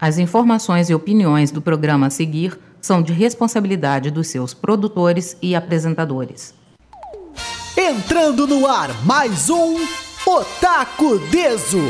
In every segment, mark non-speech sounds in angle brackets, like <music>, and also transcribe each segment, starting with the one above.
As informações e opiniões do programa a seguir são de responsabilidade dos seus produtores e apresentadores. Entrando no ar, mais um Otaku Deso.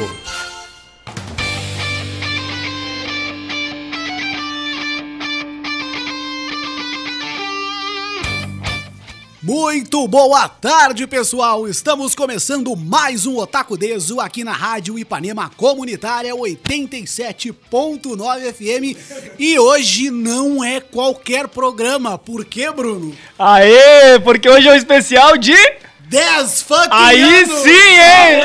Muito boa tarde, pessoal! Estamos começando mais um Otaku Deso aqui na Rádio Ipanema Comunitária 87.9 FM. E hoje não é qualquer programa. Por quê, Bruno? Aê, porque hoje é o especial de... 10 fucking Aí anos! sim, hein?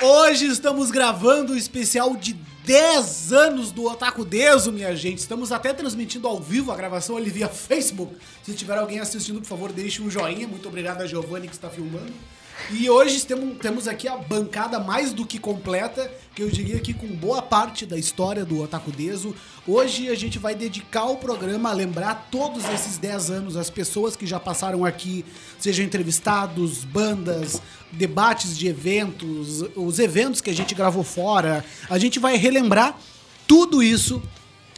Hoje estamos gravando o especial de 10 anos do Otaku Deso, minha gente. Estamos até transmitindo ao vivo a gravação ali via <laughs> Facebook. Se tiver alguém assistindo, por favor, deixe um joinha. Muito obrigado a Giovanni que está filmando. E hoje temos, temos aqui a bancada mais do que completa, que eu diria que com boa parte da história do Otaku Deso. Hoje a gente vai dedicar o programa a lembrar todos esses 10 anos, as pessoas que já passaram aqui, sejam entrevistados, bandas, debates de eventos, os eventos que a gente gravou fora. A gente vai relembrar tudo isso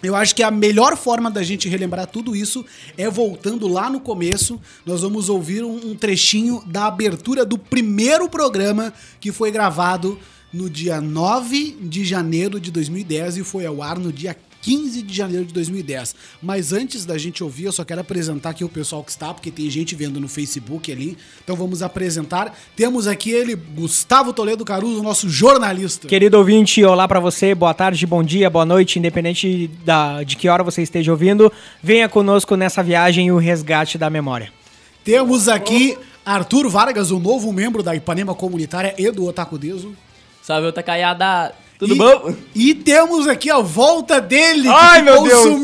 eu acho que a melhor forma da gente relembrar tudo isso é voltando lá no começo. Nós vamos ouvir um, trechinho da abertura do primeiro programa que foi gravado no dia 9 de janeiro de 2010 e foi ao ar no dia 15 de janeiro de 2010. Mas antes da gente ouvir, eu só quero apresentar aqui o pessoal que está, porque tem gente vendo no Facebook ali. Então vamos apresentar. Temos aqui ele, Gustavo Toledo Caruso, nosso jornalista. Querido ouvinte, olá pra você, boa tarde, bom dia, boa noite, independente da, de que hora você esteja ouvindo, venha conosco nessa viagem e o resgate da memória. Temos aqui Arthur Vargas, o novo membro da Ipanema Comunitária e do Otaku Deso. Salve, Otacaiada! Tudo e, bom? E temos aqui a volta dele, Ai, meu ficou Deus.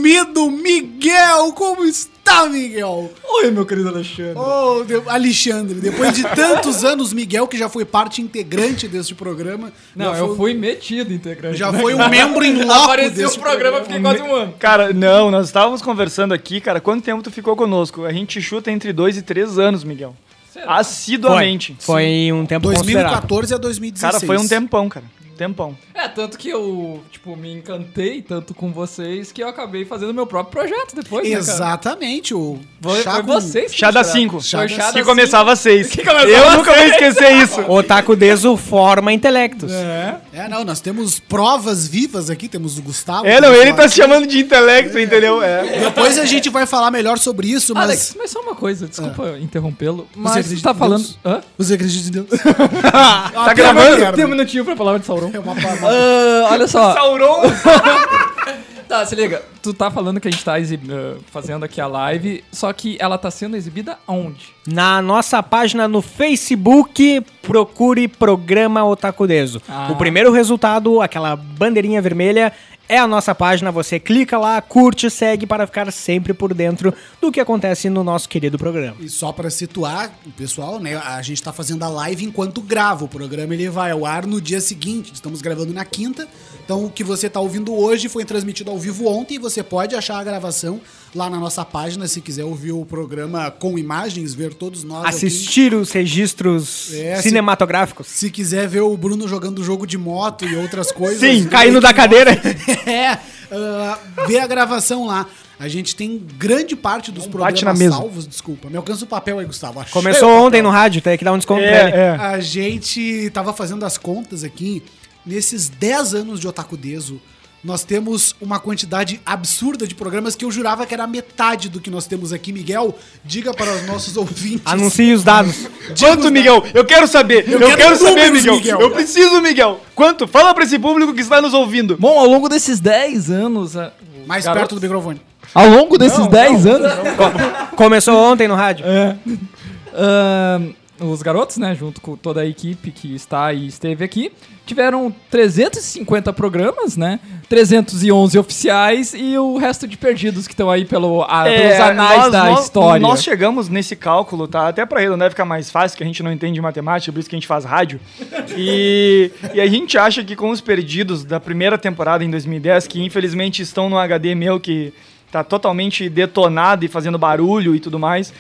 Miguel. Como está, Miguel? Oi, meu querido Alexandre. Oh, de- Alexandre, depois de tantos <laughs> anos, Miguel, que já foi parte integrante deste programa. Não, eu foi, fui metido integrante. Já foi um <laughs> membro em loco Apareceu deste o programa, fiquei quase um ano. Cara, não, nós estávamos conversando aqui, cara, quanto tempo tu ficou conosco? A gente chuta entre dois e três anos, Miguel. Assiduamente. Foi um tempo considerável. 2014 a 2016. Cara, foi um tempão, cara. Tempão. É, tanto que eu, tipo, me encantei tanto com vocês que eu acabei fazendo meu próprio projeto depois, né, cara? Exatamente, o Foi, chá foi com- vocês que Chá tiraram. 5. Foi chá Que começava às 6. <laughs> Que começava Eu às nunca vou seis. esquecer isso. <laughs> Otaku Deso forma intelectos. É. É, não, nós temos provas vivas aqui, temos o Gustavo. É, não, temos ele o tá se chamando de intelecto, entendeu? É. Depois a gente vai falar melhor sobre isso, mas... Alex, mas só uma coisa, desculpa interrompê-lo, mas acredita você tá em falando... Deus? Hã? Você acredita em Deus? <laughs> Tá gravando? Tem um minutinho pra palavra de Sauron. É uma, uma, Ah, olha só, Sauron. <laughs> Tá, se liga. Tu tá falando que a gente tá exib- eh, fazendo aqui a live, só que ela tá sendo exibida aonde? Na nossa página no Facebook, procure Programa Otaku Deso. Ah. O primeiro resultado, aquela bandeirinha vermelha, é a nossa página. Você clica lá, curte, segue para ficar sempre por dentro do que acontece no nosso querido programa. E só pra situar o pessoal, né? A gente tá fazendo a live enquanto grava. O programa ele vai ao ar no dia seguinte. Estamos gravando na quinta. Então o que você tá ouvindo hoje foi transmitido ao vivo ontem. E você pode achar a gravação lá na nossa página se quiser ouvir o programa com imagens, ver todos nós. aqui. Assistir os registros É, se- cinematográficos. Se quiser ver o Bruno jogando jogo de moto e outras coisas. Sim, caindo da cadeira. <laughs> é, ah, ver a gravação lá. A gente tem grande parte dos bate programas na mesa. salvos. Desculpa, me alcança o papel aí, Gustavo. Achei Começou ontem no rádio, tem que dar um desconto pra ele. É, é. A gente tava fazendo as contas aqui. Nesses 10 anos de Otaku Deso, nós temos uma quantidade absurda de programas que eu jurava que era metade do que nós temos aqui. Miguel, diga para os nossos <laughs> ouvintes. Anuncie os dados. Quanto, Miguel? Eu quero saber. Eu, quero quero, saber, números, Miguel. Miguel. Eu preciso, Miguel. Quanto? Fala pra esse público que está nos ouvindo. Bom, ao longo desses 10 anos... Mais garotos- perto do microfone. Ao longo desses 10 anos... Começou ontem no rádio. <laughs> Ahn, os garotos, né, junto com toda a equipe que está e esteve aqui, tiveram 350 programas, né? 311 oficiais e o resto de perdidos que estão aí pelo, a- pelos anais É, nós- da nós- história. Nós chegamos nesse cálculo, tá? Até pra ele não deve ficar mais fácil, que a gente não entende matemática, por isso que a gente faz rádio. E, e a gente acha que com os perdidos da primeira temporada em 2010, que infelizmente estão no HD meu, que tá totalmente detonado e fazendo barulho e tudo mais,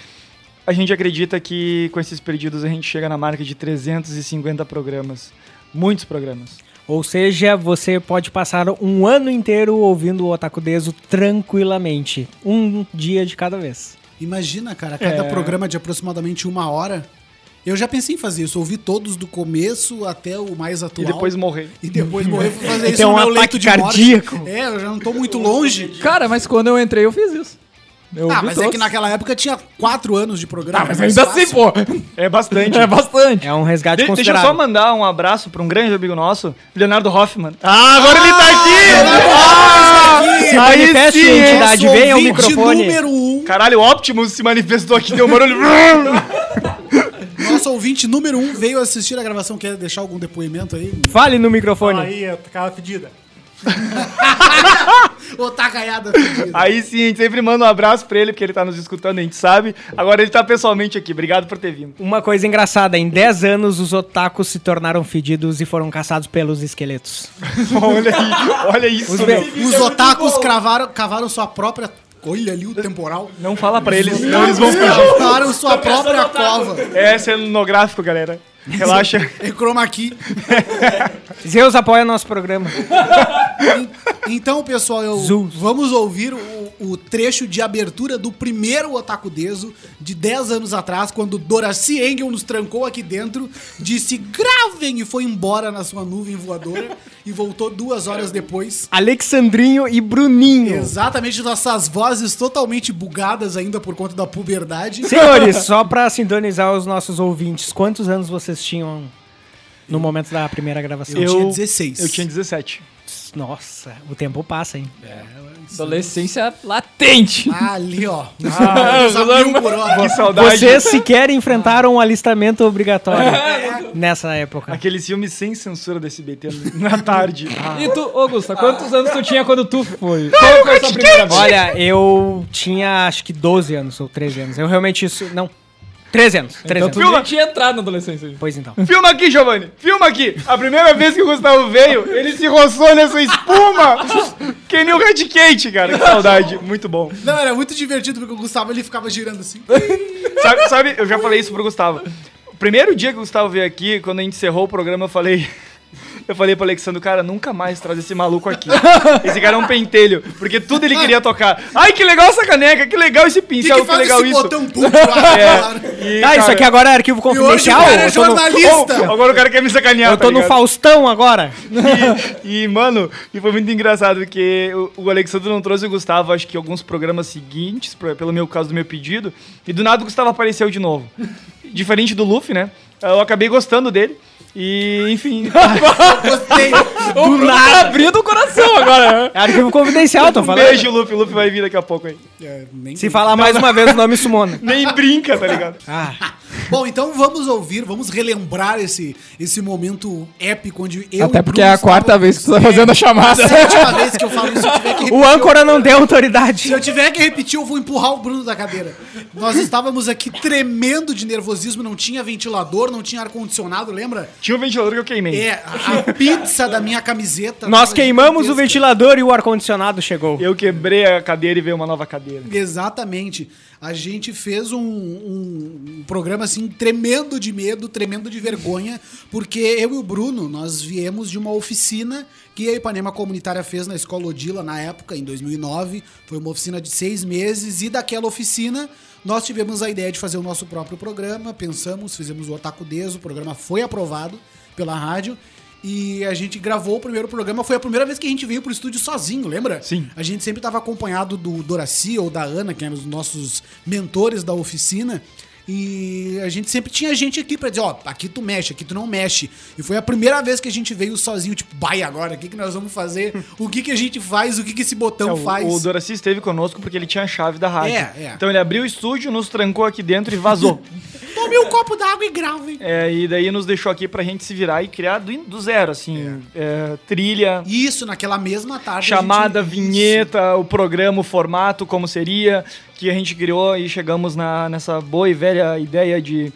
a gente acredita que com esses perdidos a gente chega na marca de 350 programas. Muitos programas. Ou seja, você pode passar um ano inteiro ouvindo o Otaku Deso tranquilamente. Um dia de cada vez. Imagina, cara, cada É. programa de aproximadamente uma hora. Eu já pensei em fazer isso, ouvir todos do começo até o mais E atual. depois morrer. E depois morrer fazer <laughs> isso Ter no um meu ataque leito de cardíaco. morte. É, eu já não tô muito longe. Cara, mas quando eu entrei, eu fiz isso. Eu Ah, mas é todos. que naquela época tinha quatro anos de programa. Ah, mas é ainda assim, pô. É bastante. É bastante. É um resgate De- deixa eu considerável. só mandar um abraço pra um grande amigo nosso, Leonardo Hoffman. Ah, agora ele tá aqui! Ah, Se Aí manifeste, sim, hein? entidade, venha ao ouvinte microfone. número um, Caralho, o Optimus se manifestou aqui, deu um barulho. <laughs> nosso ouvinte número um veio assistir a gravação. Quer deixar algum depoimento aí? Fale no microfone. Aí, aquela fedida. Ô, tá caiada. Aí sim, a gente sempre manda um abraço pra ele, porque ele tá nos escutando, a gente sabe. Agora ele tá pessoalmente aqui. Obrigado por ter vindo. Uma coisa engraçada, em 10 anos os otakus se tornaram fedidos e foram caçados pelos esqueletos. <laughs> olha aí, olha isso, Os meu. be- Os otakus cravaram, cavaram sua própria... Olha ali o temporal. Não fala pra eles, senão eles vão fugir. Cavaram sua própria cova. É cenográfico, galera. Relaxa. É chroma key. <laughs> Zeus apoia nosso programa. Então, pessoal, eu- Zeus. vamos ouvir o, o trecho de abertura do primeiro Otaku Deso, de 10 anos atrás, quando Doraci Engel nos trancou aqui dentro, disse gravem e foi embora na sua nuvem voadora e voltou duas horas depois. Alexandrinho e Bruninho. Exatamente nossas vozes totalmente bugadas ainda por conta da puberdade. Senhores, <laughs> só pra sintonizar os nossos ouvintes, quantos anos vocês tinham no momento da primeira gravação? Eu tinha 16. Eu tinha 17. Nossa, o tempo passa, hein? Adolescência latente. <laughs> Ali, ó. <laughs> Ah. Que saudade. Vocês sequer enfrentaram um alistamento obrigatório <laughs> nessa época. Aqueles filmes sem censura do SBT na tarde. Ah. E tu, ô Gusta, quantos anos tu tinha quando tu foi? Qual foi a sua primeira vez? Olha, eu tinha acho que 12 anos ou 13 anos. Eu realmente isso. Não. 13 anos. 13 Então anos. tu já tinha entrado na adolescência. Pois então. Filma aqui, Giovanni. Filma aqui. A primeira vez que o Gustavo veio, ele se roçou nessa espuma. que nem o Red Kate, cara. Que saudade. Muito bom. Não, era muito divertido porque o Gustavo ele ficava girando assim. <laughs> Sabe, sabe, eu já falei isso pro Gustavo. O primeiro dia que o Gustavo veio aqui, quando a gente encerrou o programa, eu falei. Eu falei pro Alexandre, cara, nunca mais traz esse maluco aqui. Esse cara é um pentelho. Porque tudo ele queria tocar. Ai, que legal essa caneca, que legal esse que, pincel, que que, faz legal esse isso. botão <laughs> lá? É, e, Ah, isso cara, aqui agora é arquivo E hoje o confidencial? cara é tô no- jornalista. Agora o cara quer me sacanear, Eu tô tá no? Faustão agora. E, e, mano, e foi muito engraçado, porque o, o Alexandre não trouxe o Gustavo, acho que alguns programas seguintes, pelo meu caso do meu pedido, e do nada o Gustavo apareceu de novo. Diferente do Luffy, né? Eu acabei gostando dele. E, enfim. <laughs> Gostei. O Bruno tá abrindo o coração agora. É arquivo confidencial, tô falando. beijo, Luffy. O Luffy vai vir daqui a pouco aí. É, nem- Se falar mais uma vez o nome Sumona. <laughs> Nem brinca, tá ligado? Ah, <laughs> Bom, então vamos ouvir, vamos relembrar esse, esse momento épico onde eu Até porque é a quarta vez que tu tá fazendo a chamada. É a sétima vez que eu falo isso, se eu tiver que o repetir, âncora não deu Se autoridade. eu tiver que repetir, eu vou empurrar o Bruno da cadeira. Nós estávamos aqui tremendo de nervosismo, não tinha ventilador, não tinha ar-condicionado, lembra? Tinha um ventilador que eu queimei. É, a, pizza da minha camiseta. Nós queimamos o ventilador e o ar-condicionado chegou. Eu quebrei a cadeira e veio uma nova cadeira. Exatamente. A gente fez um, um- um programa assim tremendo de medo, tremendo de vergonha, porque eu e o Bruno, nós viemos de uma oficina que a Ipanema Comunitária fez na Escola Odila na época, em 2009. Foi uma oficina de seis meses e daquela oficina nós tivemos a ideia de fazer o nosso próprio programa, pensamos, fizemos o Otaku Deso, o programa foi aprovado pela rádio. E a gente gravou o primeiro programa. Foi a primeira vez que a gente veio pro estúdio sozinho, lembra? Sim. A gente sempre estava acompanhado do Doraci ou da Ana, que eram os nossos mentores da oficina. E a gente sempre tinha gente aqui pra dizer, ó, aqui tu mexe, aqui tu não mexe. E foi a primeira vez que a gente veio sozinho, tipo, vai agora, o que, que nós vamos fazer? O que, que a gente faz? O que, que esse botão É, o- faz? O Doraci esteve conosco porque ele tinha a chave da rádio. É, é. Então ele abriu o estúdio, nos trancou aqui dentro e vazou. <laughs> Tome um copo d'água e grave. É, e daí nos deixou aqui pra gente se virar e criar do, do zero, assim. é, trilha, Isso, naquela mesma tarde. a chamada, gente- vinheta, o programa, o formato, como seria, que a gente criou e chegamos na, nessa boa e velha ideia de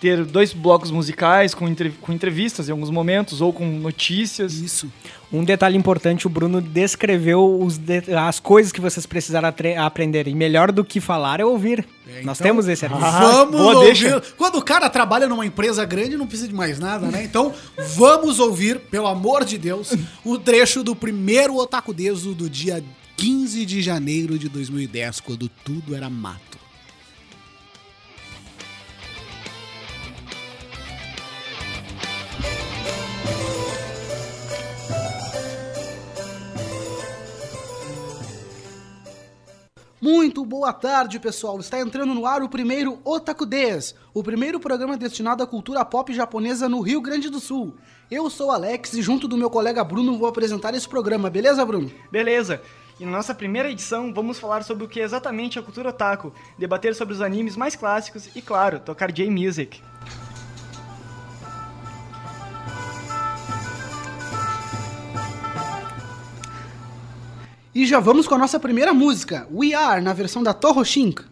ter dois blocos musicais com, entre- com entrevistas em alguns momentos, ou com notícias. Isso. Um detalhe importante, o Bruno descreveu os de- as coisas que vocês precisaram aprender. E melhor do que falar é ouvir. Nós então- temos esse serviço. Vamos boa ouvir. deixa. Quando o cara trabalha numa empresa grande, não precisa de mais nada, né? Então, vamos ouvir, pelo amor de Deus, o trecho do primeiro Otaku Deso do dia 15 de janeiro de 2010, quando tudo era mato. Muito boa tarde, pessoal. Está entrando no ar o primeiro Otaku Des, o primeiro programa destinado à cultura pop japonesa no Rio Grande do Sul. Eu sou Alex e junto do meu colega Bruno vou apresentar esse programa, beleza, Bruno? Beleza. E na nossa primeira edição vamos falar sobre o que é exatamente a cultura otaku, debater sobre os animes mais clássicos e, claro, tocar J-Music. E já vamos com a nossa primeira música, We Are, na versão da Toho Shink.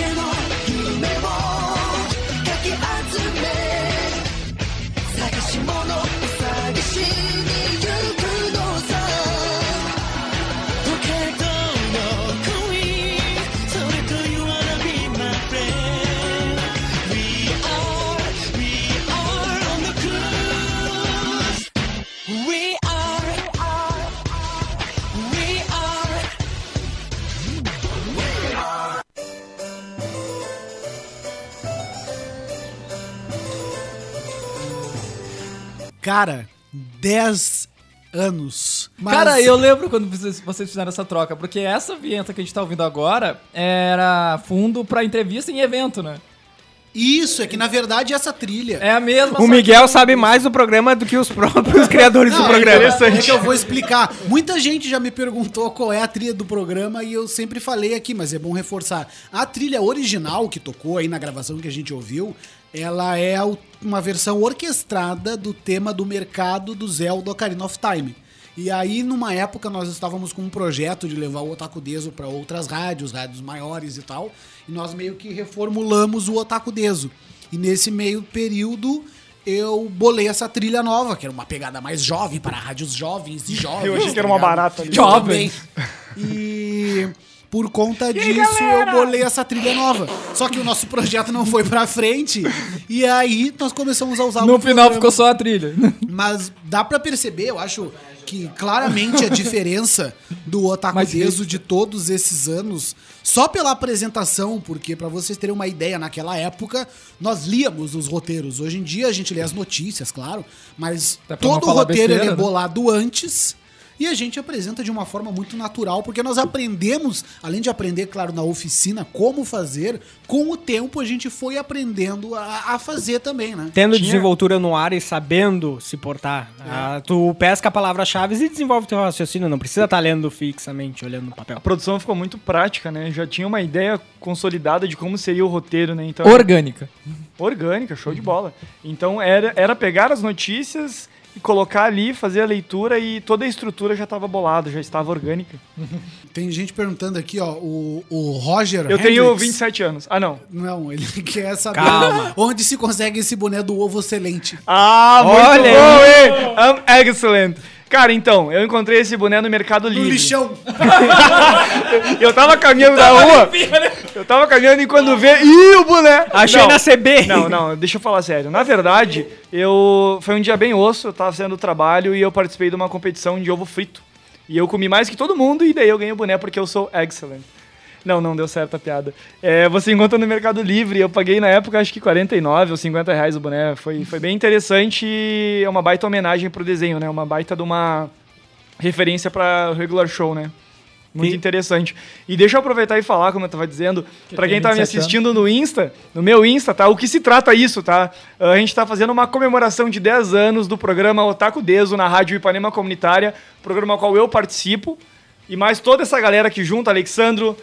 can I? Cara, 10 anos. Mas- Cara, eu lembro quando vocês, fizeram essa troca, porque essa vinheta que a gente tá ouvindo agora era fundo pra entrevista em evento, né? Isso, é que na verdade essa trilha. É a mesma. O que- Miguel sabe mais do programa do que os próprios <laughs> criadores do Não, programa. É que eu vou explicar. Muita gente já me perguntou qual é a trilha do programa e eu sempre falei aqui, mas é bom reforçar. A trilha original que tocou aí na gravação que a gente ouviu, ela é uma versão orquestrada do tema do mercado do Zelda Ocarina of Time. E aí, numa época, nós estávamos com um projeto de levar o Otaku Deso para outras rádios, rádios maiores e tal. E nós meio que reformulamos o Otaku Deso. E nesse meio período, eu bolei essa trilha nova, que era uma pegada mais jovem para rádios jovens e <laughs> jovens. Eu achei que tá era uma ligado? barata ali. Jovem. E Por conta disso, eu bolei essa trilha nova. Só que o nosso projeto não foi pra frente. E aí nós começamos a usar No o final programa. ficou só a trilha. <laughs> Mas dá pra perceber, eu acho que claramente a diferença do Otaku Mas Deso de todos esses anos, só pela apresentação, porque pra vocês terem uma ideia, naquela época nós líamos os roteiros. Hoje em dia a gente lê as notícias, claro, mas todo o roteiro ele é besteira, né? bolado antes. E a gente apresenta de uma forma muito natural, porque nós aprendemos, além de aprender, claro, na oficina como fazer, com o tempo a gente foi aprendendo a, a fazer também, né? Tendo Tinha- desenvoltura no ar e sabendo se portar. É. Ah, tu pesca a palavra-chave e desenvolve teu raciocínio. Não precisa estar lendo fixamente, olhando no papel. A produção ficou muito prática, né? Já tinha uma ideia consolidada de como seria o roteiro, né? Então, Orgânica. orgânica, show de bola. Então era, era pegar as notícias e colocar ali, fazer a leitura e toda a estrutura já estava bolada, já estava orgânica. <laughs> Tem gente perguntando aqui, ó, o, o Roger Eu tenho Hendricks- 27 anos. Ah, não. Não, ele <laughs> quer saber Calma. onde se consegue esse boné do ovo excelente. Ah, muito Olha bom, hein? Um, excellent. Cara, então, eu encontrei esse boné no Mercado No Livre. lixão. <laughs> Eu tava caminhando na rua. Eu tava caminhando e quando vê. Ih, o boné! Achei Não. na CB. Não, não, deixa eu falar sério. Na verdade, eu foi um dia bem osso, eu tava saindo do trabalho e eu participei de uma competição de ovo frito. E eu comi mais que todo mundo e daí eu ganhei o boné porque eu sou excellent. Não, não deu certo a piada. É, você encontra no Mercado Livre, eu paguei na época acho que 49 ou 50 reais o boné. Foi, foi bem interessante e é uma baita homenagem pro desenho, né? Uma baita de uma referência pra regular show, né? Muito E- interessante. E deixa eu aproveitar e falar, como eu tava dizendo, pra tem quem tá me 27 assistindo no Insta, no meu Insta, tá? O que se trata isso, tá? A gente tá fazendo uma comemoração de 10 anos do programa Otaku Deso na Rádio Ipanema Comunitária, programa ao qual eu participo. E mais toda essa galera aqui junto, Alexandro,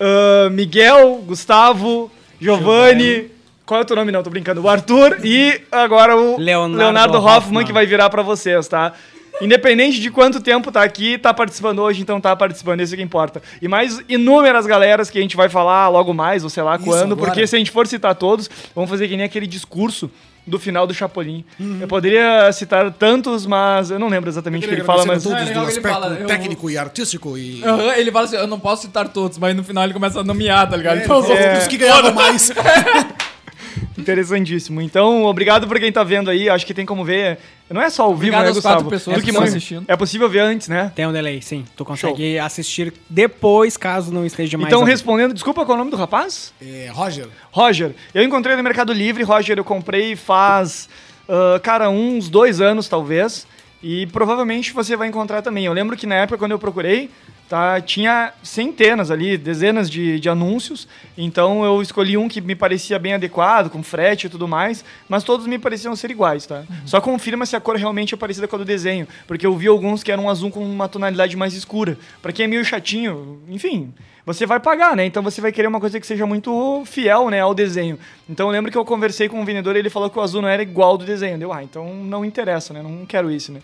ah, Miguel, Gustavo, Giovanni. Qual é o teu nome? Não, tô brincando. O Arthur e agora o Leonardo Leonardo, Hoffman, Hoffman. que vai virar pra vocês, tá? Independente de quanto tempo tá aqui, tá participando hoje, então tá participando, isso que importa. E mais inúmeras galeras que a gente vai falar logo mais, ou sei lá Isso, quando, agora. porque se a gente for citar todos, vamos fazer que nem aquele discurso do final do Chapolin. Uhum. Eu poderia citar tantos, mas eu não lembro exatamente o que ele fala, mas... todos É do aspecto fala, eu- técnico e artístico e... Aham, ele fala assim, eu não posso citar todos, mas no final ele começa a nomear, tá ligado? É, Então, falou dos que ganhavam mais. <laughs> <laughs> Interessantíssimo. Então, obrigado por quem tá vendo aí. Acho que tem como ver. Não é só ao vivo, Obrigado né, Gustavo? quatro pessoas Do que que estão assistindo. É possível ver antes, né? Tem um delay, sim. Tu consegue assistir depois, caso não esteja mais. Então, respondendo, desculpa, qual é o nome do rapaz? É, Roger, Roger. Eu encontrei no Mercado Livre, Roger, eu comprei faz, ah, cara, uns dois anos, talvez. E provavelmente você vai encontrar também. Eu lembro que na época, quando eu procurei, tá, tinha centenas ali, dezenas de, de anúncios. Então eu escolhi um que me parecia bem adequado, com frete e tudo mais. Mas todos me pareciam ser iguais, tá? Só confirma se a cor realmente é parecida com a do desenho. Porque eu vi alguns que eram azul com uma tonalidade mais escura. Pra quem é meio chatinho, enfim, você vai pagar, né? Então você vai querer uma coisa que seja muito fiel, né, ao desenho. Então eu lembro que eu conversei com um vendedor e ele falou que o azul não era igual ao do desenho. Deu, ah, então não interessa, né? Não quero isso, né?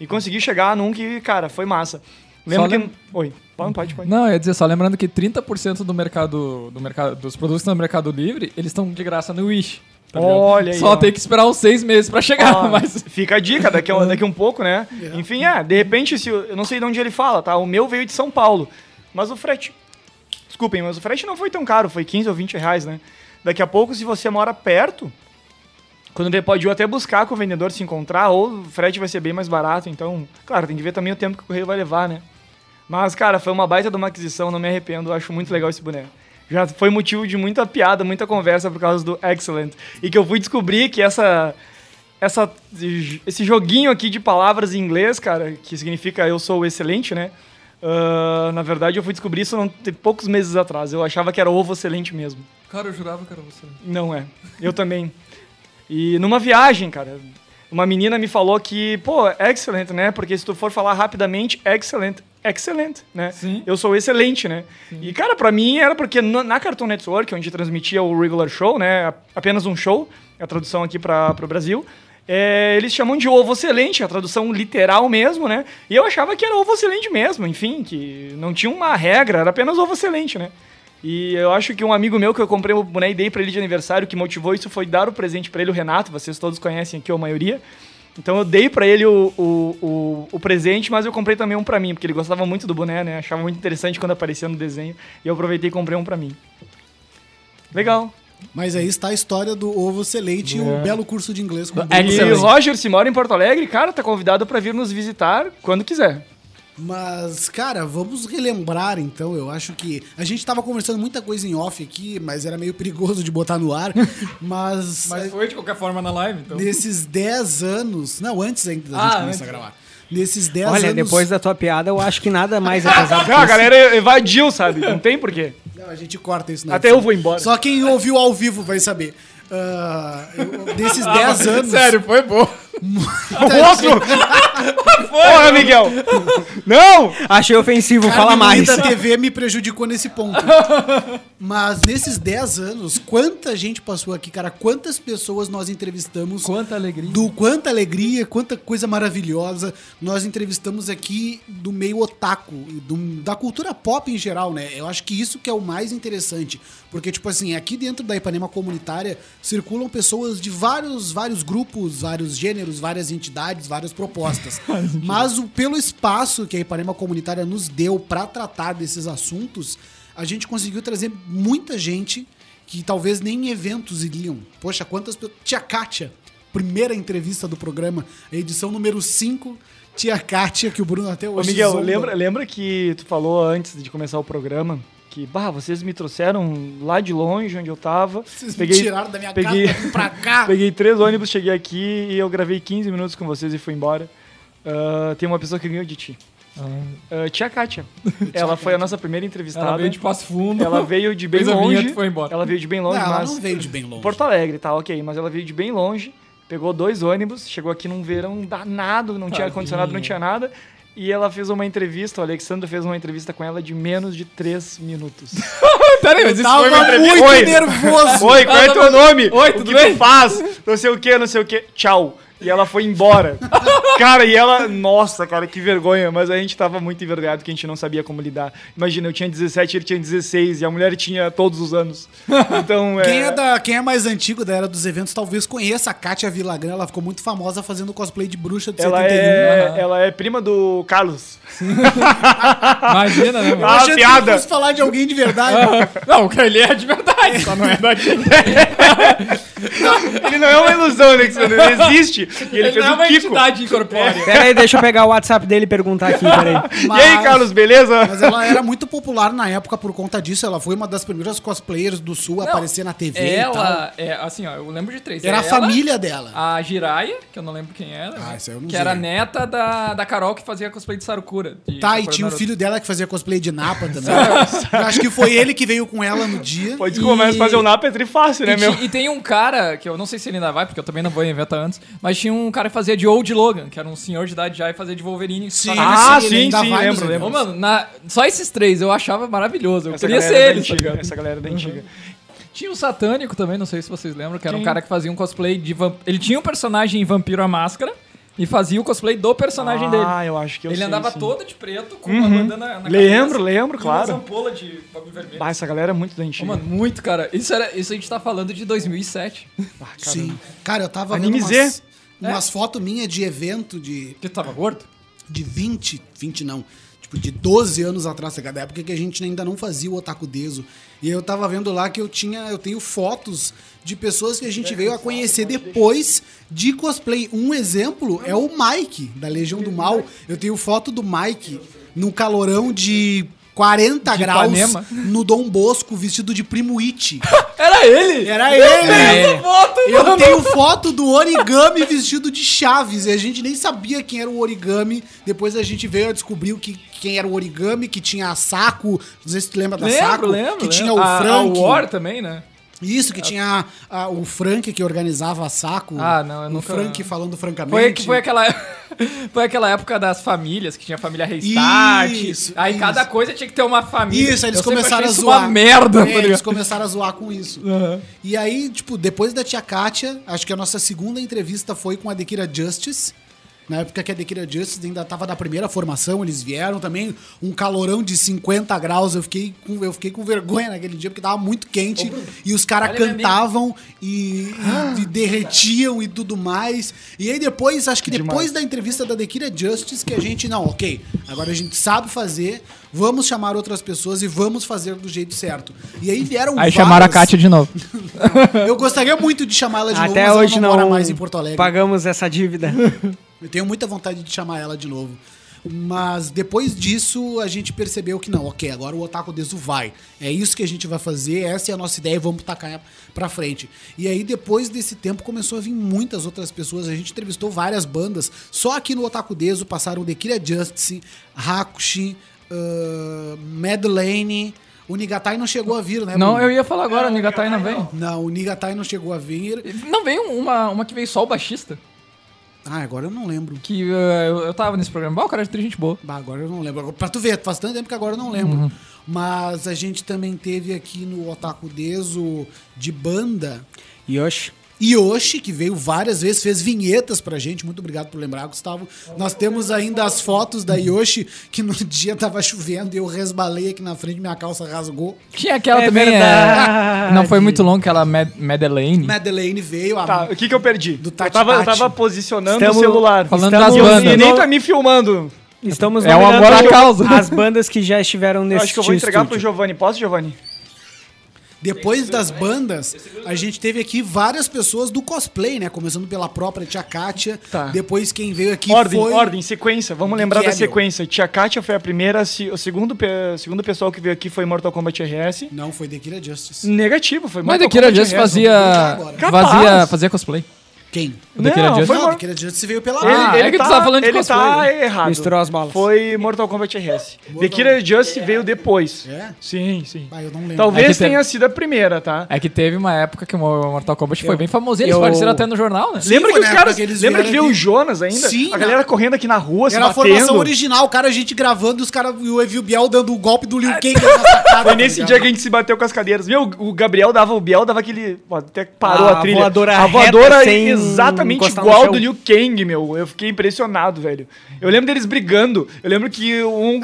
E consegui chegar num que, cara, foi massa. Lembro Só que. lem- Oi, pode, pode, pode. Não, eu ia dizer só, lembrando que 30% do mercado, do mercado, dos produtos no Mercado Livre, eles estão de graça no Wish. tá? Olha aí. Só ó. tem que esperar uns seis meses pra chegar, Ó, <laughs> mas... Fica a dica daqui a, daqui a um pouco, né? Enfim, é, de repente, se, eu eu não sei de onde ele fala, tá? O meu veio de São Paulo. Mas o frete. Desculpem, mas o frete não foi tão caro, foi 15 ou 20 reais, né? Daqui a pouco, se você mora perto, quando ele pode ir até buscar com o vendedor se encontrar, ou o frete vai ser bem mais barato. Então, claro, tem que ver também o tempo que o correio vai levar, né? Mas, cara, foi uma baita de uma aquisição, não me arrependo, acho muito legal esse boneco. Já foi motivo de muita piada, muita conversa por causa do Excellent. E que eu fui descobrir que essa, essa, esse joguinho aqui de palavras em inglês, cara, que significa eu sou excelente, né? Ah, na verdade, eu fui descobrir isso não, tem poucos meses atrás. Eu achava que era ovo excelente mesmo. Cara, eu jurava que era você. Não é. Eu também. E numa viagem, cara, uma menina me falou que, pô, excellent, né? Porque se tu for falar rapidamente, excellent, excellent, né? Sim. Eu sou excelente, né? E, cara, pra mim era porque na, Cartoon Network, onde transmitia o regular show, né? Apenas um show, a tradução aqui para o Brasil. é, eles chamam de ovo excelente, a tradução literal mesmo, né? E eu achava que era ovo excelente mesmo, enfim, que não tinha uma regra, era apenas ovo excelente, né? E eu acho que um amigo meu que eu comprei o boné e dei pra ele de aniversário, que motivou isso foi dar o presente pra ele, o Renato, vocês todos conhecem aqui, a maioria. Então eu dei pra ele o, o, o, o presente, mas eu comprei também um pra mim, porque ele gostava muito do boné, né? Achava muito interessante quando aparecia no desenho. E eu aproveitei e comprei um pra mim. Legal. Mas aí está a história do ovo selete e o belo curso de inglês com o É E Bruno. O Roger, se mora em Porto Alegre, cara, tá convidado pra vir nos visitar quando quiser. Mas, cara, vamos relembrar então. Eu acho que a gente tava conversando muita coisa em off aqui, mas era meio perigoso de botar no ar. <laughs> Mas, Mas foi de qualquer forma na live, então. nesses 10 anos. Não, antes ainda da Ah, gente começar a gravar. Nesses 10 Olha, anos. depois da tua piada, eu acho que nada mais é <laughs> pesado que Não, a galera evadiu, sabe? Não tem porquê. Não, a gente corta isso na Até edição. eu vou embora. Só quem ouviu ao vivo vai saber. Ah, eu- desses 10 <laughs> anos. Sério, foi bom. O outro! Porra, Miguel! Não! Achei ofensivo, Carmen fala mais. da TV me prejudicou nesse ponto. <laughs> Mas nesses 10 anos, quanta gente passou aqui, cara? Quantas pessoas nós entrevistamos? Quanta alegria. Do quanta alegria, quanta coisa maravilhosa nós entrevistamos aqui do meio otaku, do- da cultura pop em geral, né? Eu acho que isso que é o mais interessante. Porque, tipo assim, aqui dentro da Ipanema comunitária circulam pessoas de vários, vários grupos, vários gêneros, várias entidades, várias propostas. <laughs> Mas o, pelo espaço que a Ipanema comunitária nos deu para tratar desses assuntos, a gente conseguiu trazer muita gente que talvez nem em eventos iriam. Poxa, quantas pessoas. Tia Kátia, primeira entrevista do programa, edição número 5. Tia Kátia, que o Bruno até Ô, hoje. Miguel, zomba. lembra, lembra que tu falou antes de começar o programa que, bah, vocês me trouxeram lá de longe, onde eu tava. Vocês peguei, me tiraram da minha peguei, casa pra <laughs> cá. peguei três ônibus, cheguei aqui e eu gravei 15 minutos com vocês e fui embora. Ah, tem uma pessoa que ganhou de ti. Ah, tia Kátia. <laughs> ela foi a nossa primeira entrevistada. Ela veio de Passo Fundo. Ela veio de bem longe. foi embora. Ela veio de bem Não, longe, ela mas. não veio de bem longe. Porto Alegre, tá, ok. Mas ela veio de bem longe, pegou dois ônibus, chegou aqui num verão danado, não tinha Tadinha. ar-condicionado, não tinha nada. E ela fez uma entrevista, o Alexandre fez uma entrevista com ela de menos de três minutos. <laughs> Pera aí, mas isso Tava foi uma entrevista. muito Oi. nervoso. Oi, qual é teu nome? Oi, o tudo que bem? tu faz? Não sei o que, não sei o que. Tchau. E ela foi embora. <laughs> cara, e ela. Nossa, cara, que vergonha. Mas a gente tava muito envergonhado que a gente não sabia como lidar. Imagina, eu tinha 17, ele tinha 16 e a mulher tinha todos os anos. <laughs> Então, Quem é, da, quem é mais antigo da era dos eventos talvez conheça a Kátia Villagrán. Ela ficou muito famosa fazendo cosplay de bruxa de Ela 71. é, ela é prima do Carlos. <laughs> Imagina, né, Eu meu? Ah, achei que piada. fosse falar de alguém de verdade. Não, ele é de verdade, só não é daqui. Ele não é uma ilusão, Alexandre. Ele existe. E ele, Ele fez não é uma Kiko. entidade incorpórea. Pera aí, deixa eu pegar o WhatsApp dele e perguntar aqui, peraí. <laughs> E aí, Carlos, beleza? Mas ela era muito popular na época por conta disso. Ela foi uma das primeiras cosplayers do Sul a Não, aparecer na TV e tal. Ela, é, assim, ó, eu lembro de três. Era a Ela, família dela. A Jiraya, que eu não lembro quem era. Ah, essa eu não Que sei. era neta da, da Carol que fazia cosplay de Sarukura. de Tá, e tinha o filho dela que fazia cosplay de Napa também. Eu acho que foi ele que veio com ela no dia. Pode começar a fazer o napa é trifácil, né, E, meu? e tem um cara, que eu não sei se ele ainda vai, porque eu também não vou em evento antes, mas tinha um cara que fazia de Old Logan, que era um senhor de idade já e fazia de Wolverine. Sim, Ah, sim, sim, nos lembro, lembro. Ô, mano, na- só esses três eu achava maravilhoso. Eu Essa queria ser da ele, tá antiga? Essa galera da antiga. Tinha o Satânico também, não sei se vocês lembram, que era um cara que fazia um cosplay de vamp... Ele tinha um personagem em Vampiro à Máscara e fazia o cosplay do personagem dele. Ah, eu acho que eu ele sei, andava sim. todo de preto, com uma bandana na Lembro, cabeça lembro, claro. Uma ampola de bagulho vermelho. Bah, essa galera é muito da Ô, antiga. mano, muito, cara. Isso, era, isso a gente tá falando de 2007. Ah, Sim. Cara, eu tava Anime vendo Z. umas, umas fotos minhas de evento de, Que tu tava gordo? de 20, 20 não, tipo de 12 anos atrás, da época que a gente ainda não fazia o Otaku Deso. E eu tava vendo lá que eu tinha, eu tenho fotos de pessoas que a gente veio a conhecer depois de cosplay. Um exemplo é o Mike, da Legião do Mal. Eu tenho foto do Mike num calorão de 40 De graus Ipanema. no Dom Bosco, vestido de Primo It. <laughs> Era ele! Era ele! Essa foto, Eu mano! tenho foto do origami vestido de Chaves e a gente nem sabia quem era o origami. Depois a gente veio a descobrir que, quem era o origami, que tinha a Saco, não sei se tu lembra da Lembro, Saco, lembro. que lembro. tinha o a, Frank. A War também, né? Isso, que tinha o Frank que organizava Saco. Ah, não, eu o nunca- Frank falando francamente. Foi, que foi, aquela, <laughs> foi aquela época das famílias, que tinha a família Restart. Isso, aí isso. cada coisa tinha que ter uma família. Isso, eles Eu começaram a zoar. uma merda, É, tá eles começaram a zoar com isso. E aí, tipo, depois da tia Kátia, acho que a nossa segunda entrevista foi com a Dekira Justice. Na época que a Dekira Justice ainda tava da primeira formação, eles vieram também, um calorão de 50 graus. Eu fiquei com, eu fiquei com vergonha naquele dia, porque tava muito quente. e os caras cantavam e, e- e derretiam e tudo mais. E aí depois, acho que depois da entrevista da Dekira Justice, que a gente, não, ok, agora a gente sabe fazer, vamos chamar outras pessoas e vamos fazer do jeito certo. E aí vieram Aí chamaram a várias- Kátia de novo. <laughs> Eu gostaria muito de chamar ela de novo, Até mas hoje ela não, não mora mais em Porto Alegre. pagamos essa dívida. <laughs> Eu tenho muita vontade de chamar ela de novo. Mas depois disso, a gente percebeu que não, ok, agora o Otaku Desu vai. É isso que a gente vai fazer, essa é a nossa ideia, vamos tacar pra frente. E aí, depois desse tempo, começou a vir muitas outras pessoas. A gente entrevistou várias bandas. Só aqui no Otaku Desu passaram Dekira Justice, Hakushi, uh, Madeleine. O Nigatai não chegou a vir, né? Não, Bruno? eu ia falar agora, o Nigatai não veio. Não, o Nigatai não chegou a vir. Não veio uma, uma que veio só o baixista. Ah, agora eu não lembro. Que eh, eu, eu tava nesse programa. Bah, o cara é de gente boa. Bah, agora eu não lembro. Pra tu ver, faz tanto tempo que agora eu não lembro. Uhum. Mas a gente também teve aqui no Otaku Deso de banda Yoshi. Yoshi, que veio várias vezes, fez vinhetas pra gente. Muito obrigado por lembrar, Gustavo. Nós temos ainda as fotos da Yoshi, que no <laughs> dia tava chovendo e eu resbalei aqui na frente, minha calça rasgou. Tinha aquela É também. verdade. É, não foi muito longo, aquela Mad Madeleine. Madeleine veio, a Tá, o que que eu perdi? Do eu, Tati tava, eu Tati. tava posicionando Estamos o celular. falando Estamos- E, eu- das e nem bandas. tá me filmando. Estamos É um amor à causa. as bandas que já estiveram Eu nesse acho que eu vou entregar pro estúdio. Giovanni. Posso, Giovanni? Depois das bandas, a gente teve aqui várias pessoas do cosplay, né? Começando pela própria Tia Kátia. Tá. Depois quem veio aqui ordem, foi... ordem, sequência. Vamos lembrar Que é, da meu? sequência. Tia Kátia foi a primeira, o segundo, pe- segundo pessoal que veio aqui foi Mortal Kombat RS. Não, foi Dekira Justice. Negativo, foi Mas Mortal Akira Kombat Just RS. fazia, agora. Capaz. fazia. Fazia cosplay. Quem? O Não, Just. foi Não, Mor- Justice veio pela... Ele, Ah, ele é que tu tá, tava falando de ele cosplay. tá errado. Misturou as balas. Foi Mortal Kombat RS. The Killer Just veio depois. É? Sim, sim. Ah, eu não lembro. Talvez É que tem- tenha sido a primeira, tá? É que teve uma época que o Mortal Kombat foi bem famosinho. Eles eu- apareceram até no jornal, né? Sim, lembra foi que na os época caras. que eles lembra que vieram veio o aqui. Jonas ainda? Sim, a galera correndo aqui na rua, se Era a batendo. formação original, o cara, a gente gravando e os caras, e o Evil Biel dando o golpe do Liu Kang na nossa cara. <laughs> Foi tá nesse dia que a gente se bateu com as cadeiras. Meu, o Gabriel dava, o Biel dava aquele. Até parou A a, trilha. voadora a voadora reta, sem exatamente igual do Liu Kang, meu. Eu fiquei impressionado, velho. Eu lembro deles brigando. Eu lembro que um,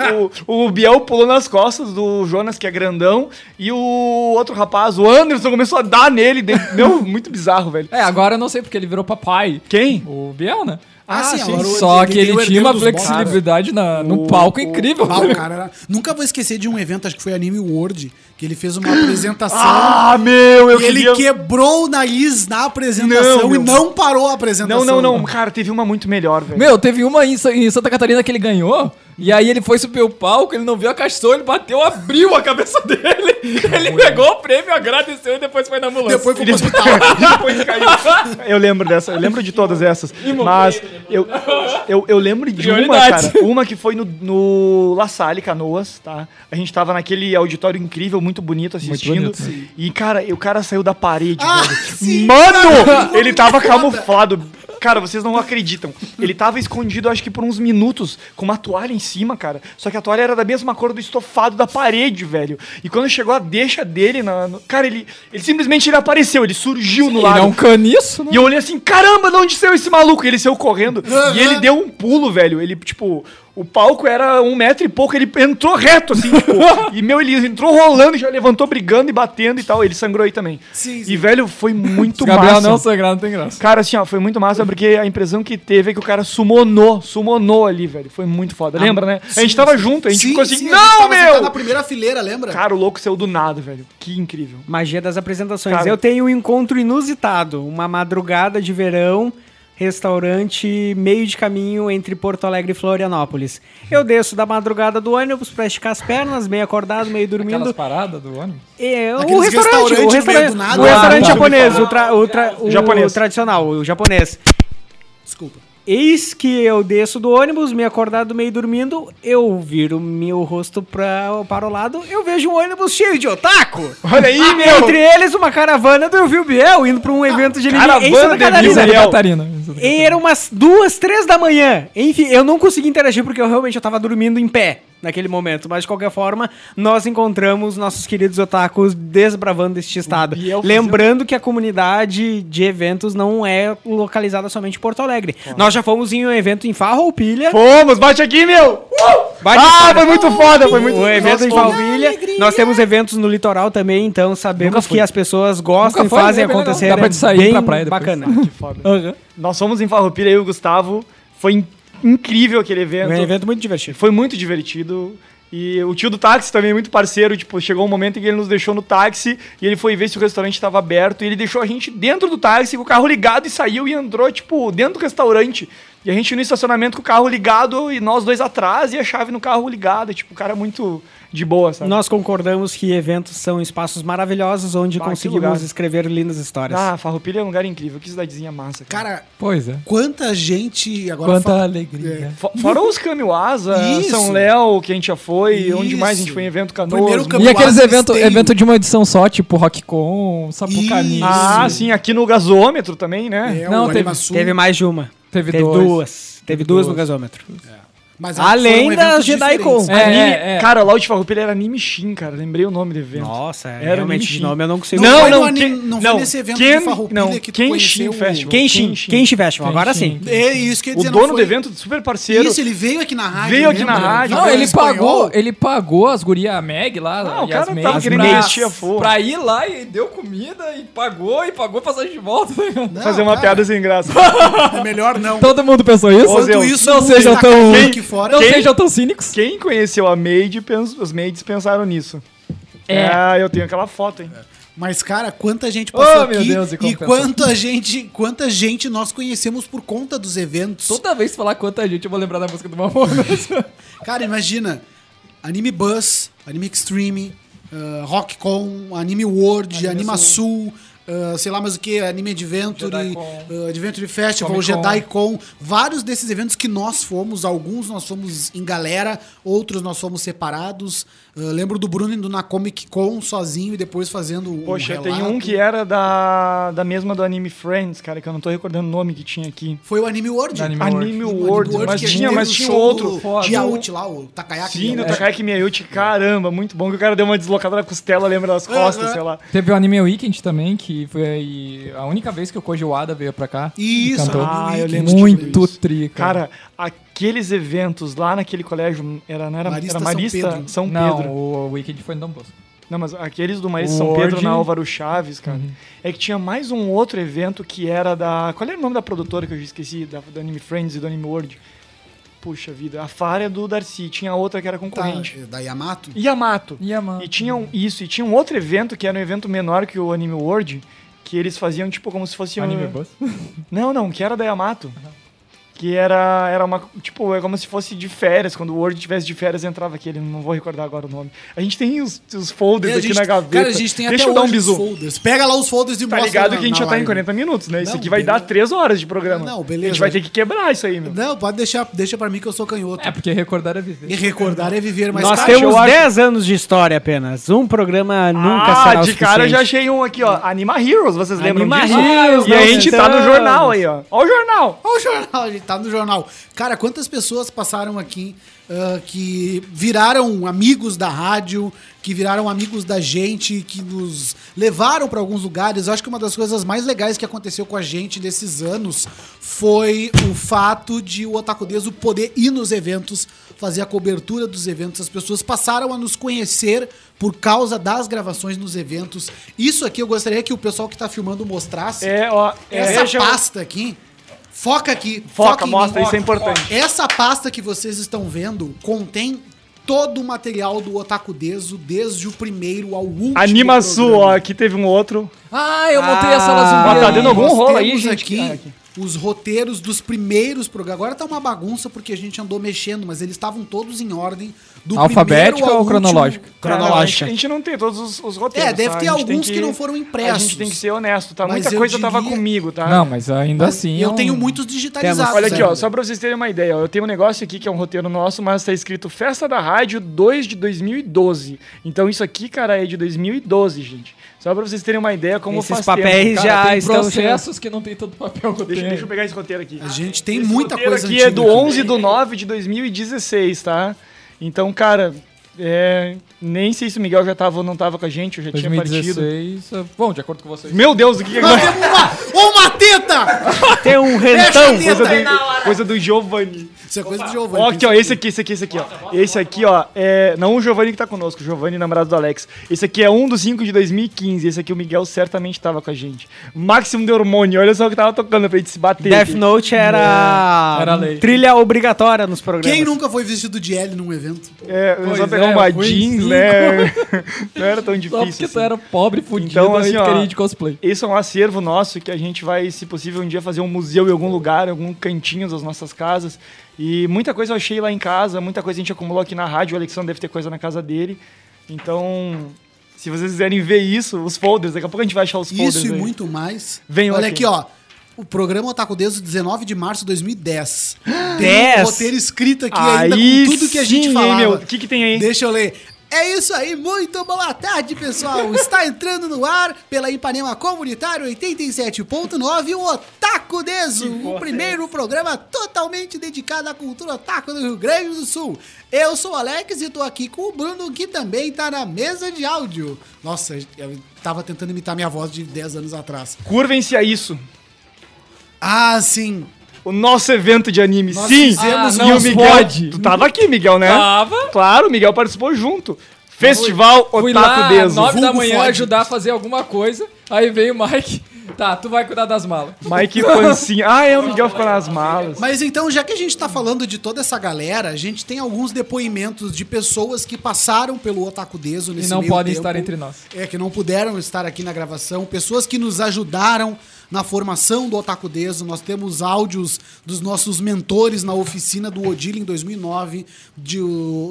o, o Biel pulou nas costas do Jonas, que é grandão, e o outro rapaz, o Anderson, começou a dar nele. <laughs> Meu, muito bizarro, velho. É, agora eu não sei porque ele virou papai. Quem? O Biel, né? Ah, sim, agora o- Só ele que ele o tinha uma flexibilidade na, no O- palco o- incrível. Ah, o cara era... Nunca vou esquecer de um evento, acho que foi Anime World, que ele fez uma <gasps> apresentação Ah, meu, eu e ele queria... quebrou o nariz na apresentação Não, e meu. não parou a apresentação. Não, não, não, cara, teve uma muito melhor, velho. Meu, teve uma em, em Santa Catarina que ele ganhou. E aí ele foi subir o palco, ele não viu a som, ele bateu, abriu a cabeça <laughs> dele. Ele pegou o prêmio, agradeceu e depois foi na ambulância. Depois foi pro hospital. <laughs> Depois caiu. Eu lembro dessa, eu lembro de todas essas. Mas eu, eu, eu lembro de uma, cara. Uma que foi no, no La Salle, Canoas, tá? A gente tava naquele auditório incrível, muito bonito assistindo. bonito, sim. e, cara, o cara saiu da parede, Ah, velho. sim, Mano! Ele tava camuflado. Cara, vocês não acreditam. Ele tava escondido, acho que por uns minutos, com uma toalha em cima, cara. Só que a toalha era da mesma cor do estofado da parede, velho. E quando chegou a deixa dele, na, no- cara, ele, ele simplesmente ele apareceu, ele surgiu no Ele lado. é um caniço, né? E eu olhei assim, caramba, de onde saiu esse maluco? E ele saiu correndo. E ele deu um pulo, velho. Ele, tipo, o palco era um metro e pouco, ele entrou reto, assim, tipo. <laughs> e, meu, ele entrou rolando, já levantou brigando e batendo e tal. Ele sangrou aí também. Sim, sim. E, velho, foi <laughs> muito Gabriel massa. não sangrar, não tem graça. Cara, assim, ó, foi muito massa porque a impressão que teve é que o cara sumonou, sumonou ali, velho. Foi muito foda. Lembra, né? a gente tava junto, a gente Sim, ficou assim, sim, a gente não, meu! na primeira fileira, lembra? Cara, o louco saiu do nada, velho. Que incrível. Magia das apresentações. Cara. Eu tenho um encontro inusitado. Uma madrugada de verão, restaurante meio de caminho entre Porto Alegre e Florianópolis. Eu desço da madrugada do ônibus pra esticar as pernas, meio acordado, meio dormindo. Aquelas paradas do ônibus. É, o restaurante, restaurante o restaurante, o restaurante Ah, tá. japonês, o, tra- o, tra- o Japonês. tradicional, o japonês. Desculpa. Eis que eu desço do ônibus, meio acordado, meio dormindo, eu viro meu rosto pra, para o lado, eu vejo um ônibus cheio de otaku. Olha aí, meu! Entre eles, uma caravana do Vil Biel indo pra um evento de anime em Caravana Santa de Catarina. Vil Santa Biel. Catarina. Santa Catarina. E eram umas duas, três da manhã. Enfim, eu não consegui interagir porque eu realmente eu tava dormindo em pé. Naquele momento. Mas, de qualquer forma, nós encontramos nossos queridos otakus desbravando este estado. Biel Lembrando que a comunidade de eventos não é localizada somente em Porto Alegre. Nós já fomos em um evento em Farroupilha. Fomos, bate aqui, meu! Bate ah, foi muito foda, foi muito O evento em. Farroupilha. Nós temos eventos no litoral também, então sabemos que as pessoas gostam Nunca e fazem é bem legal. acontecer. Dá pra é sair bem pra praia depois. bacana. <laughs> Que foda. Nós fomos em Farroupilha, eu e o Gustavo. Foi incrível aquele evento. É um evento muito divertido. Foi muito divertido. E o tio do táxi também, muito parceiro. Tipo, chegou um momento em que ele nos deixou no táxi e ele foi ver se o restaurante estava aberto. E ele deixou a gente dentro do táxi com o carro ligado e saiu e entrou, tipo, dentro do restaurante. E a gente no estacionamento com o carro ligado e nós dois atrás e a chave no carro ligada. Tipo, o cara muito de boa, sabe? Nós concordamos que eventos são espaços maravilhosos onde Bah, conseguimos escrever lindas histórias. Ah, Farroupilha é um lugar incrível. Que cidadezinha massa. Cara. Cara, Pois é. quanta gente agora Quanta fa- alegria. Fo- Fora os Kamiwaza, Isso. São Léo, que a gente já foi. Onde mais a gente Isso. foi em evento Primeiro canoas. Cam- E aqueles eventos evento de uma edição só, tipo Rockcon, Sapucaí. Isso. Ah, sim, aqui no gasômetro também, né? É, Não, teve-. Teve mais de uma. Teve Teve duas. Teve duas no gasômetro. Mas Além foram das eventos JediCon. diferentes. É, Anime- é, é. Cara, lá o de Farroupilha era Anime Shin, cara. Lembrei o nome do evento. Nossa, é, Era realmente de nome eu não consigo. Não, foi no não, Anim- Ken- não foi nesse evento de Farroupilha não, que tu Kenshin conheceu Festival. Kenshin, Kenshin. Kenshin Festival, agora sim. É isso que eu ia O dizer, não dono foi- do evento, super parceiro. Isso, ele veio aqui na rádio. Veio aqui na rádio. Não, ele pagou, ele pagou as gurias, a Meg lá, Ah, o cara tava querendo pra, investir a forra. pra ir lá e deu comida e pagou e pagou passagem de volta. Não, Fazer uma piada sem graça. É melhor não. Todo mundo pensou isso? Não Itacaí tão- fora. Não Quem- sejam tão cínicos. Quem conheceu a Maid, pens- os maids pensaram nisso. É. Ah, eu tenho aquela foto, hein? Mas, cara, quanta gente passou Oh, meu aqui Deus, e e quanta gente, quanta gente nós conhecemos por conta dos eventos. Toda vez que falar quanta gente, eu vou lembrar da música do Mamonas. <laughs> Cara, imagina, Anime Bus, Anime Extreme, uh, RockCon, Anime World, Anima Sul, uh, sei lá mais o que, Anime Adventure, uh, Adventure Festival, Comic Con. JediCon, vários desses eventos que nós fomos, alguns nós fomos em galera, outros nós fomos separados. Uh, lembro do Bruno indo na Comic Con sozinho e depois fazendo o Poxa, relato. tem um que era da, da mesma do Anime Friends, cara, que eu não tô recordando o nome que tinha aqui. Foi o Anime World. Anime Anime O World, Anime mas a gente tinha, mas o tinha outro. Diaut lá, o Takayaki. Sim, Diaut. Takayaki Miyauchi, caramba, muito bom, que o cara deu uma deslocada na costela, lembra das costas, sei lá. Teve o Anime Weekend também, que foi a única vez que o Koji Wada veio pra cá. e Isso, cantou. Ah, eu Anime lembro. Muito tri, cara. Cara, aqueles eventos lá naquele colégio, era, não era Marista era São Marista Pedro. São Não, Pedro. o Weekend foi no Dom Bosco. Não, mas aqueles do Marista São Pedro na Álvaro Chaves, cara. Uhum. É que tinha mais um outro evento que era da. Qual era o nome da produtora que eu já esqueci? Da, do Anime Friends e do Anime World. Puxa vida, a Fara é do Darcy. Tinha outra que era Tá, concorrente. da Yamato. Yamato. Yamato. E tinha um, isso, e tinha um outro evento que era um evento menor que o Anime World, que eles faziam tipo como se fosse um. Anime Bus. Não, não, que era da Yamato. Que era, era uma. Tipo, é como se fosse de férias. Quando o Word tivesse de férias, entrava aquele. Não vou recordar agora o nome. A gente tem os, os folders E a aqui gente- na gaveta. Cara, a gente tem Deixa até eu dar um bisu. folders. Pega lá os folders e Tá mostra ligado na- que a gente já tá em live. 40 minutos, né? Isso Não, aqui vai beleza. dar 3 horas de programa. Não, beleza. A gente vai ter que quebrar isso aí, meu. Não, pode deixar, deixa pra mim que eu sou canhoto. É, porque recordar é viver. E recordar é viver, mas Nós cara, temos eu acho- 10 anos de história apenas. Um programa nunca ah, será de cara eu já achei um aqui, ó. Anima Heroes, vocês lembram Anima disso? Heroes, e a gente tá no estamos. jornal aí, ó. Ó o jornal. Olha o jornal, a gente tá no jornal. Cara, quantas pessoas passaram aqui ah, que viraram amigos da rádio, que viraram amigos da gente, que nos levaram pra alguns lugares. Eu acho que uma das coisas mais legais que aconteceu com a gente nesses anos foi o fato de o Otaku Deso poder ir nos eventos, fazer a cobertura dos eventos. As pessoas passaram a nos conhecer por causa das gravações nos eventos. Isso aqui eu gostaria que o pessoal que tá filmando mostrasse. É, ó. Essa Essa pasta aqui. Foca aqui. Foca, em mim. mostra, isso é importante. Essa pasta que vocês estão vendo contém todo o material do Otaku Deso, desde o primeiro ao último. Anima Sul, ó. Aqui teve um outro. Ah, eu montei a Ah, sala zumbi. Tá dando algum rolo aí, temos gente? aqui Ah, aqui. os roteiros dos primeiros programas. Agora tá uma bagunça porque a gente andou mexendo, mas eles estavam todos em ordem. Do Alfabética ou cronológica? Cronológica. A gente não tem todos os, os roteiros. É, deve tá? ter A alguns que não foram A impressos. gente tem que ser honesto, tá? Mas Muita coisa tava diria- comigo, tá? Não, mas ainda assim. eu é um- tenho muitos digitalizados. Olha aqui, ó, ainda. só pra vocês terem uma ideia, ó, eu tenho um negócio aqui que é um roteiro nosso, mas tá escrito Festa da Rádio 2 de 2012. Então isso aqui, cara, é de 2012, gente. Só pra vocês terem uma ideia como Esses faz papéis tempo. Cara, já tem estão processos que não tem tanto papel que eu Deixa, deixa eu pegar esse roteiro aqui. A gente tem Esse muita roteiro coisa aqui é do 11 do 9 de 2016, tá? Então, cara, é, nem sei se o Miguel já tava ou não tava com a gente, eu já tinha partido. 2016. Bom, de acordo com vocês. Meu Deus, o que que Nós é temos uma, uma teta! Tem um rentão. coisa do, coisa do Giovanni. Isso é coisa do Giovanni. Ó, aqui, ó, esse aqui, esse aqui, esse aqui, ó. Esse aqui, ó, é. Não o Giovanni que tá conosco, o Giovanni, namorado do Alex. Esse aqui é um dos cinco de 2015. Esse aqui o Miguel certamente tava com a gente. Máximo de hormônio, olha só o que tava tocando pra gente se bater. Death aqui. Note era, Era lei. trilha obrigatória nos programas. Quem nunca foi vestido de L num evento? É, Pois é, uma jeans, né? <laughs> Não era tão Só difícil. porque tu assim. era pobre, fudido, Então, assim, tu ó, queria ir de cosplay. Esse é um acervo nosso que a gente vai, se possível, um dia fazer um museu em algum lugar, em algum cantinho das nossas casas. E muita coisa eu achei lá em casa, muita coisa a gente acumulou aqui na rádio. O Alexandre deve ter coisa na casa dele. Então, se vocês quiserem ver isso, os folders, daqui a pouco a gente vai achar os folders. Isso e aí. muito mais. Venham Olha aqui. aqui, ó. O programa Otaku desde 19 de março de 2010. Tem um 10? roteiro escrito aqui ainda Aí com tudo que a gente sim, falava. O que que tem aí? Deixa eu ler. É isso aí, muito boa tarde, pessoal. <laughs> Está entrando no ar pela Ipanema Comunitário 87.9 o Otaku Deso, o primeiro programa totalmente dedicado à cultura otaku do Rio Grande do Sul. Eu sou o Alex e tô aqui com o Bruno, que também tá na mesa de áudio. Nossa, eu tava tentando imitar minha voz de 10 anos atrás. Curvem-se a isso. Ah, sim. O nosso evento de anime, Nós sim! fizemos Ah, e não o Miguel. pode. Tu tava aqui, Miguel, né? Tava. Claro, o Miguel participou junto. Festival Fui Otaku lá Deso. nove da vulgo manhã fode. ajudar a fazer alguma coisa, aí veio o Mike. Tá, tu vai cuidar das malas. Mike Pancinha. Ah, é, o Miguel ficou nas malas. Mas então, já que a gente tá falando de toda essa galera, a gente tem alguns depoimentos de pessoas que passaram pelo Otaku Deso E nesse não meio podem tempo. estar entre nós. É, que não puderam estar aqui na gravação. Pessoas que nos ajudaram na formação do Otaku Deso. Nós temos áudios dos nossos mentores na oficina do Odile em 2009, de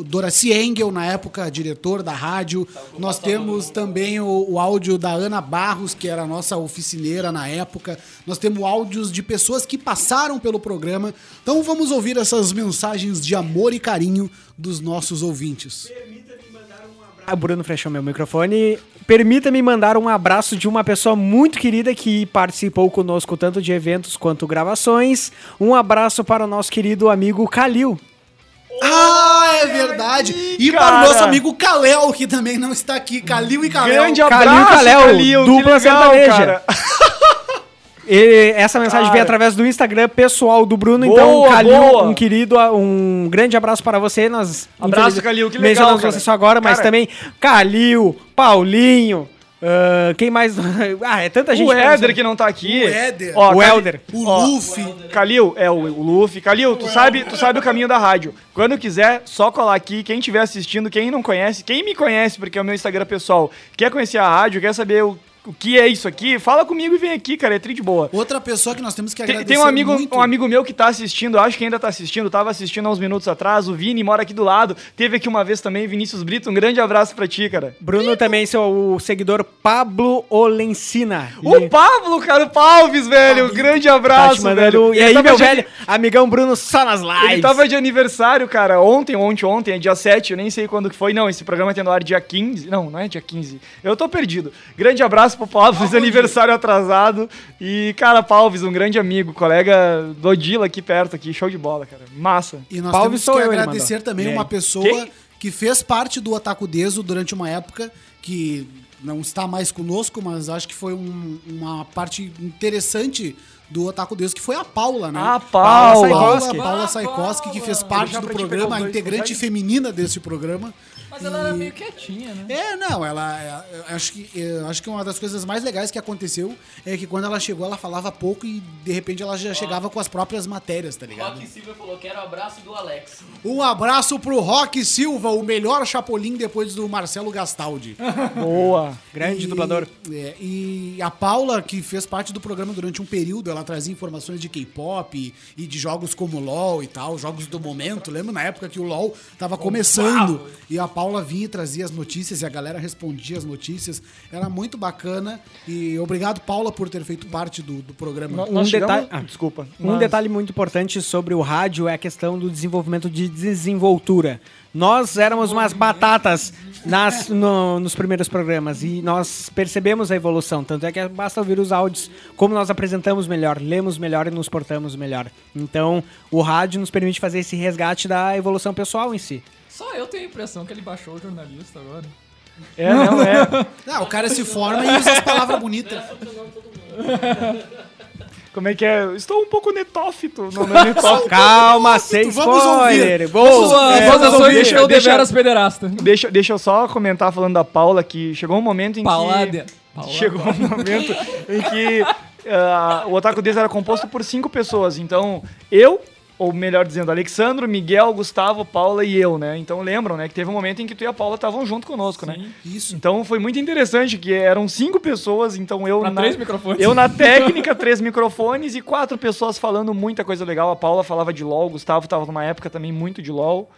Doraci Engel, na época diretor da rádio. Nós temos também o, o áudio da Ana Barros, que era a nossa oficineira na época. Nós temos áudios de pessoas que passaram pelo programa. Então vamos ouvir essas mensagens de amor e carinho dos nossos ouvintes. O Bruno fechou meu microfone. Permita-me mandar um abraço de uma pessoa muito querida que participou conosco tanto de eventos quanto gravações. Um abraço para o nosso querido amigo Kalil. Ah, é verdade. E para o cara. nosso amigo Kalel, que também não está aqui. Kalil e Kalel. Grande Kalil abraço, Kalel, Kalil, dupla legal, sertaneja. <laughs> cara. E essa mensagem Cara. veio através do Instagram pessoal do Bruno. Boa, então, Kalil, boa. um querido, um grande abraço para você. Nós Abraço, Kalil, que legal, Mencionamos você só agora, mas Cara. também Kalil, Paulinho, ah, quem mais? <laughs> ah, é tanta gente. O Éder que não tá aqui. O Éder. Ó, O Helder. O Luffy. Kalil, é o, o Luffy. Kalil, tu sabe, tu sabe o caminho da rádio. Quando quiser, só colar aqui. Quem estiver assistindo, quem não conhece, quem me conhece, porque é o meu Instagram pessoal, quer conhecer a rádio, quer saber o, o que é isso aqui, fala comigo e vem aqui, cara. É tri de boa. Outra pessoa que nós temos que Tem, agradecer tem um amigo, muito. um amigo meu que tá assistindo, acho que ainda tá assistindo, tava assistindo há uns minutos atrás, o Vini mora aqui do lado, teve aqui uma vez também, Vinícius Brito, um grande abraço pra ti, cara. Bruno também, seu o seguidor Pablo Olencina. O Pablo, cara, o Palves, velho, um grande Tá abraço, te mandando. velho. E aí, meu de- velho, amigão Bruno, só nas lives. Ele tava de aniversário, cara, ontem, ontem, ontem, é dia 7, eu nem sei quando que foi. Não, esse programa tem no ar dia 15. Não, não é dia 15. Eu tô perdido. Grande abraço pro Palves, aniversário atrasado. E, cara, Palves, um grande amigo, colega do Odila aqui perto, aqui, show de bola, cara. Massa. E nós Palve temos que eu, agradecer também aí? uma pessoa Quem? que fez parte do Otaku Deso durante uma época que não está mais conosco, mas acho que foi um- uma parte interessante do Otaku Deso, que foi a Paula, né? Ah, Paula. Paula, Saikoski. Paula Ah, Saikoski, que fez Paula. parte do programa, a integrante feminina desse programa. Mas ela era meio quietinha, né? É, não, ela. é, eu acho que, eu acho que uma das coisas mais legais que aconteceu é que quando ela chegou, ela falava pouco e de repente ela já chegava com as próprias matérias, tá ligado? Rock Silva falou: quero o abraço do Alex. Um abraço pro Rock Silva, o melhor Chapolin depois do Marcelo Gastaldi. <laughs> Boa. Grande E- dublador. é, e a Paula, que fez parte do programa durante um período, ela trazia informações de K-pop e, e de jogos como LoL e tal, jogos do momento. Lembra na época que o LoL tava começando e a Paula vinha e trazia as notícias e a galera respondia as notícias. Era muito bacana e obrigado, Paula, por ter feito parte do, do programa. Nós Um detalhe- ah, Desculpa. Um mas- detalhe muito importante sobre o rádio é a questão do desenvolvimento de desenvoltura. Nós éramos umas batatas nas- no- nos primeiros programas e nós percebemos a evolução. Tanto é que basta ouvir os áudios, como nós apresentamos melhor, lemos melhor e nos portamos melhor. Então, o rádio nos permite fazer esse resgate da evolução pessoal em si. Só eu tenho a impressão que ele baixou o jornalista agora. É, não, é. Ah, o cara se forma e usa as palavras bonitas. Como é que é? Estou um pouco netófito. Não, não é netófito. Calma, sem vamos spoiler. ouvir. Boa. É, não, ações deixa- eu deixa- deveras pederasta. Deixa, deixa eu só comentar falando da Paula que chegou um momento em Paládia. que. Paula- Chegou um momento em que ah, o Otaku Deus era composto por cinco pessoas. Então, eu, ou melhor dizendo, Alexandro, Miguel, Gustavo, Paula e eu, né? Então lembram, né? Que teve um momento em que tu e a Paula estavam junto conosco, né? Isso. Então foi muito interessante que eram cinco pessoas, então eu Pra na, três microfones. eu na <laughs> técnica, três microfones e quatro pessoas falando muita coisa legal. A Paula falava de LoL, o Gustavo tava numa época também muito de LoL.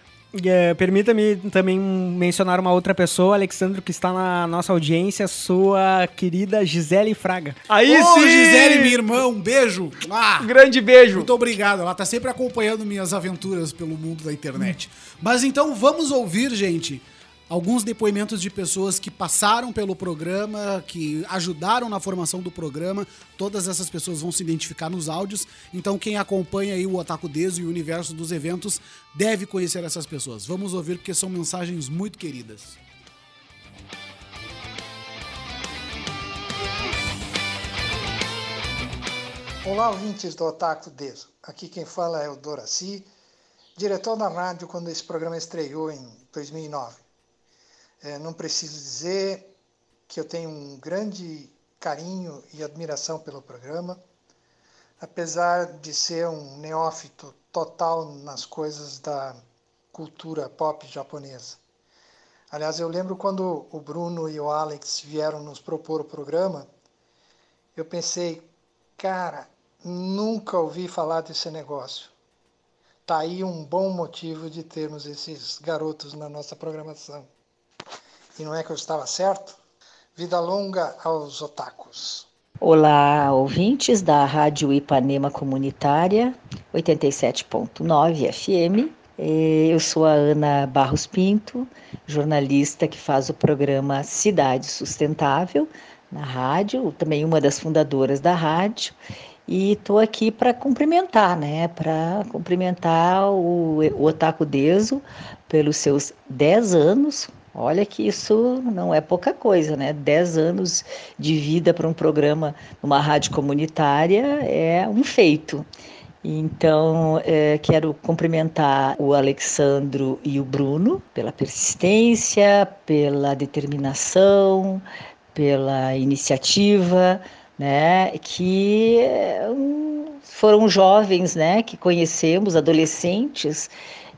É, Permita-me também mencionar uma outra pessoa, Alexandro, que está na nossa audiência, sua querida Gisele Fraga. Aí Ô, sim! Gisele, minha irmã, um beijo. Ah, Um grande beijo. muito obrigado. Ela tá sempre acompanhando minhas aventuras pelo mundo da internet. Mas então vamos ouvir, gente, alguns depoimentos de pessoas que passaram pelo programa, que ajudaram na formação do programa. Todas essas pessoas vão se identificar nos áudios. Então quem acompanha aí o Otaku Deso e o universo dos eventos deve conhecer essas pessoas. Vamos ouvir porque são mensagens muito queridas. Olá, ouvintes do Otaku Deso. Aqui quem fala é o Doraci, diretor da rádio quando esse programa estreou em 2009. É, não preciso dizer que eu tenho um grande carinho e admiração pelo programa, apesar de ser um neófito total nas coisas da cultura pop japonesa. Aliás, eu lembro quando o Bruno e o Alex vieram nos propor o programa, eu pensei, cara, nunca ouvi falar desse negócio. Tá aí um bom motivo de termos esses garotos na nossa programação. E não é que eu estava certo? Vida longa aos otakus. Olá, ouvintes da Rádio Ipanema Comunitária 87.9 FM. Eu sou a Ana Barros Pinto, jornalista que faz o programa Cidade Sustentável na rádio, também uma das fundadoras da rádio. E estou aqui para cumprimentar, né? Para cumprimentar o, o Otaku Deso pelos seus 10 anos. Olha que isso não é pouca coisa, né? 10 anos de vida para um programa numa rádio comunitária é um feito. Então, eh, quero cumprimentar o Alexandro e o Bruno pela persistência, pela determinação, pela iniciativa, né? Que um, foram jovens, né? Que conhecemos, adolescentes,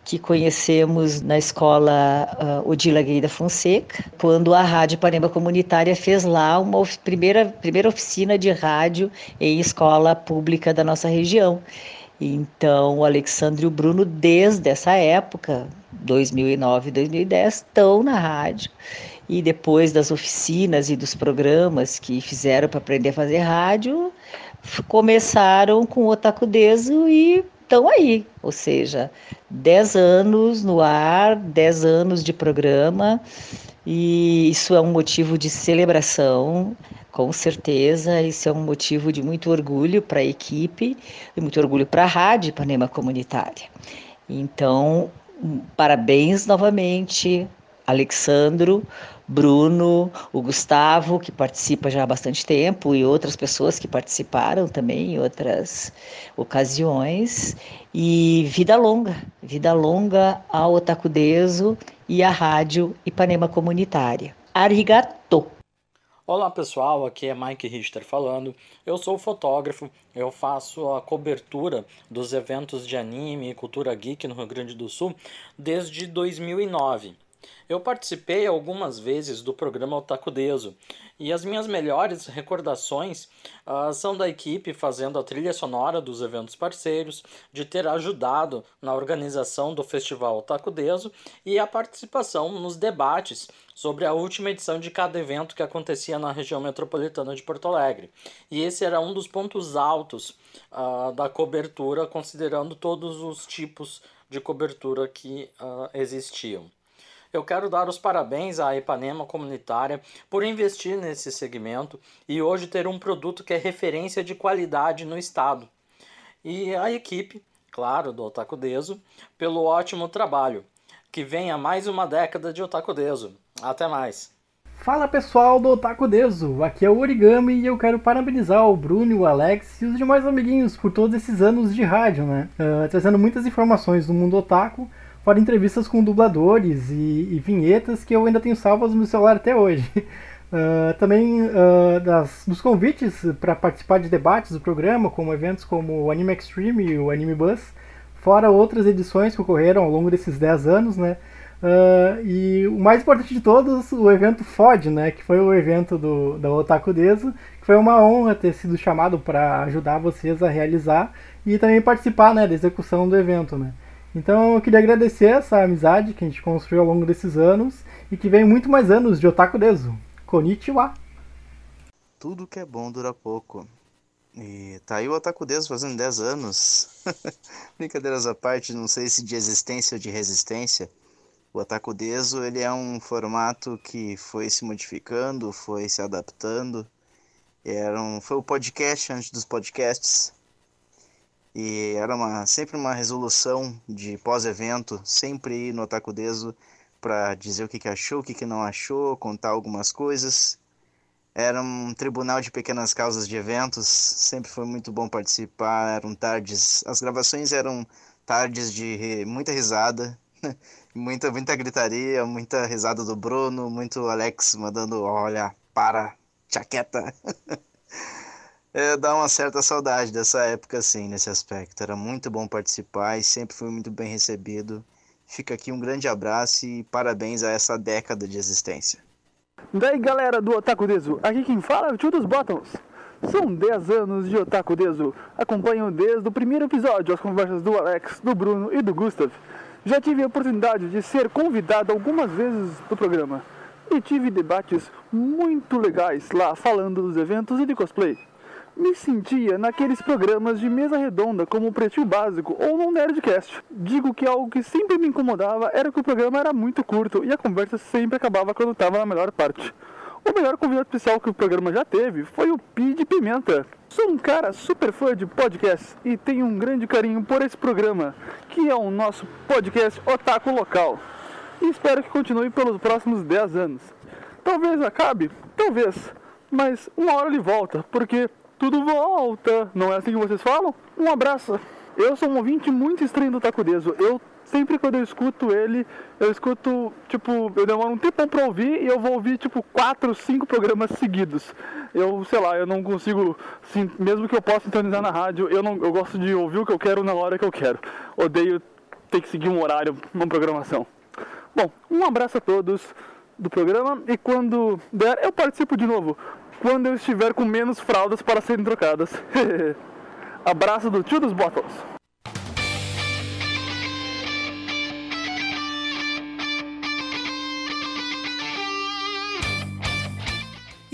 que conhecemos na escola uh, Odila Gueida Fonseca, quando a Rádio Paremba Comunitária fez lá uma of- primeira, primeira oficina de rádio em escola pública da nossa região. Então, o Alexandre e o Bruno, desde essa época, 2009 2010, estão na rádio. E depois das oficinas e dos programas que fizeram para aprender a fazer rádio, começaram com o Otaku Deso e estão aí. Ou seja, 10 anos no ar, 10 anos de programa, e isso é um motivo de celebração, com certeza. Isso é um motivo de muito orgulho para a equipe e muito orgulho para a Rádio Ipanema Comunitária. Então, parabéns novamente, Alexandro, Bruno, o Gustavo, que participa já há bastante tempo, e outras pessoas que participaram também em outras ocasiões. E vida longa, vida longa ao Otaku Deso e à Rádio Ipanema Comunitária. Arigato! Olá pessoal, aqui é Mike Richter falando. Eu sou fotógrafo, eu faço a cobertura dos eventos de anime e cultura geek no Rio Grande do Sul desde 2009. Eu participei algumas vezes do programa Otaku Deso e as minhas melhores recordações ah, são da equipe fazendo a trilha sonora dos eventos parceiros, de ter ajudado na organização do festival Otaku Deso e a participação nos debates sobre a última edição de cada evento que acontecia na região metropolitana de Porto Alegre. E esse era um dos pontos altos ah, da cobertura, considerando todos os tipos de cobertura que ah, existiam. Eu quero dar os parabéns à Ipanema Comunitária por investir nesse segmento e hoje ter um produto que é referência de qualidade no estado. E a equipe, claro, do Otaku Deso, pelo ótimo trabalho. Que venha mais uma década de Otaku Deso. Até mais. Fala pessoal do Otaku Deso, aqui é o Origami e eu quero parabenizar o Bruno, o Alex e os demais amiguinhos por todos esses anos de rádio, né? Uh, trazendo muitas informações do mundo otaku, fora entrevistas com dubladores e, e vinhetas que eu ainda tenho salvas no meu celular até hoje. Uh, <laughs> também uh, das, dos convites para participar de debates do programa, como eventos como o Anime Extreme e o Anime Buzz, fora outras edições que ocorreram ao longo desses 10 anos, né? Uh, e o mais importante de todos, o evento FOD, né? Que foi o evento do, da Otaku Deso, que foi uma honra ter sido chamado para ajudar vocês a realizar e também participar né, da execução do evento, né? Então eu queria agradecer essa amizade que a gente construiu ao longo desses anos e que vem muito mais anos de Otaku Deso. Konnichiwa! Tudo que é bom dura pouco. E tá aí o Otaku Deus fazendo 10 anos. <laughs> Brincadeiras à parte, não sei se de existência ou de resistência. O Otaku Deso, ele é um formato que foi se modificando, foi se adaptando. Era um, foi o podcast antes dos podcasts. E era uma, sempre uma resolução de pós-evento, sempre ir no Otaku Deso para dizer o que, que achou, o que, que não achou, contar algumas coisas. Era um tribunal de pequenas causas de eventos, sempre foi muito bom participar. Eram tardes, as gravações eram tardes de muita risada, <laughs> muita, muita gritaria, muita risada do Bruno, muito Alex mandando: olha, para, chaqueta. <laughs> é, dá uma certa saudade dessa época, assim, nesse aspecto. Era muito bom participar e sempre fui muito bem recebido. Fica aqui um grande abraço e parabéns a essa década de existência. Daí galera do Otaku Deso, aqui quem fala é o tio dos Bottoms. São 10 anos de Otaku Deso. Acompanho desde o primeiro episódio as conversas do Alex, do Bruno e do Gustav. Já tive a oportunidade de ser convidado algumas vezes do programa e tive debates muito legais lá falando dos eventos e de cosplay me sentia naqueles programas de mesa redonda como o Pretinho Básico ou no Nerdcast. Digo que algo que sempre me incomodava era que o programa era muito curto e a conversa sempre acabava quando estava na melhor parte. O melhor convidado especial que o programa já teve foi o Pi de Pimenta. Sou um cara super fã de podcast e tenho um grande carinho por esse programa, que é o nosso podcast Otaku Local. E espero que continue pelos próximos 10 anos. Talvez acabe, talvez, mas uma hora ele volta, porque tudo volta. Não é assim que vocês falam? Um abraço. Eu sou um ouvinte muito estranho do Tacudeso. Eu sempre quando eu escuto ele, eu escuto, tipo, eu demoro um tempão pra ouvir e eu vou ouvir, tipo, quatro, cinco programas seguidos. Eu, sei lá, eu não consigo, assim, mesmo que eu possa sintonizar na rádio, eu não eu gosto de ouvir o que eu quero na hora que eu quero. Odeio ter que seguir um horário, uma programação. Bom, um abraço a todos do programa e quando der, eu participo de novo quando eu estiver com menos fraldas para serem trocadas. <laughs> Abraço do tio dos Bottles.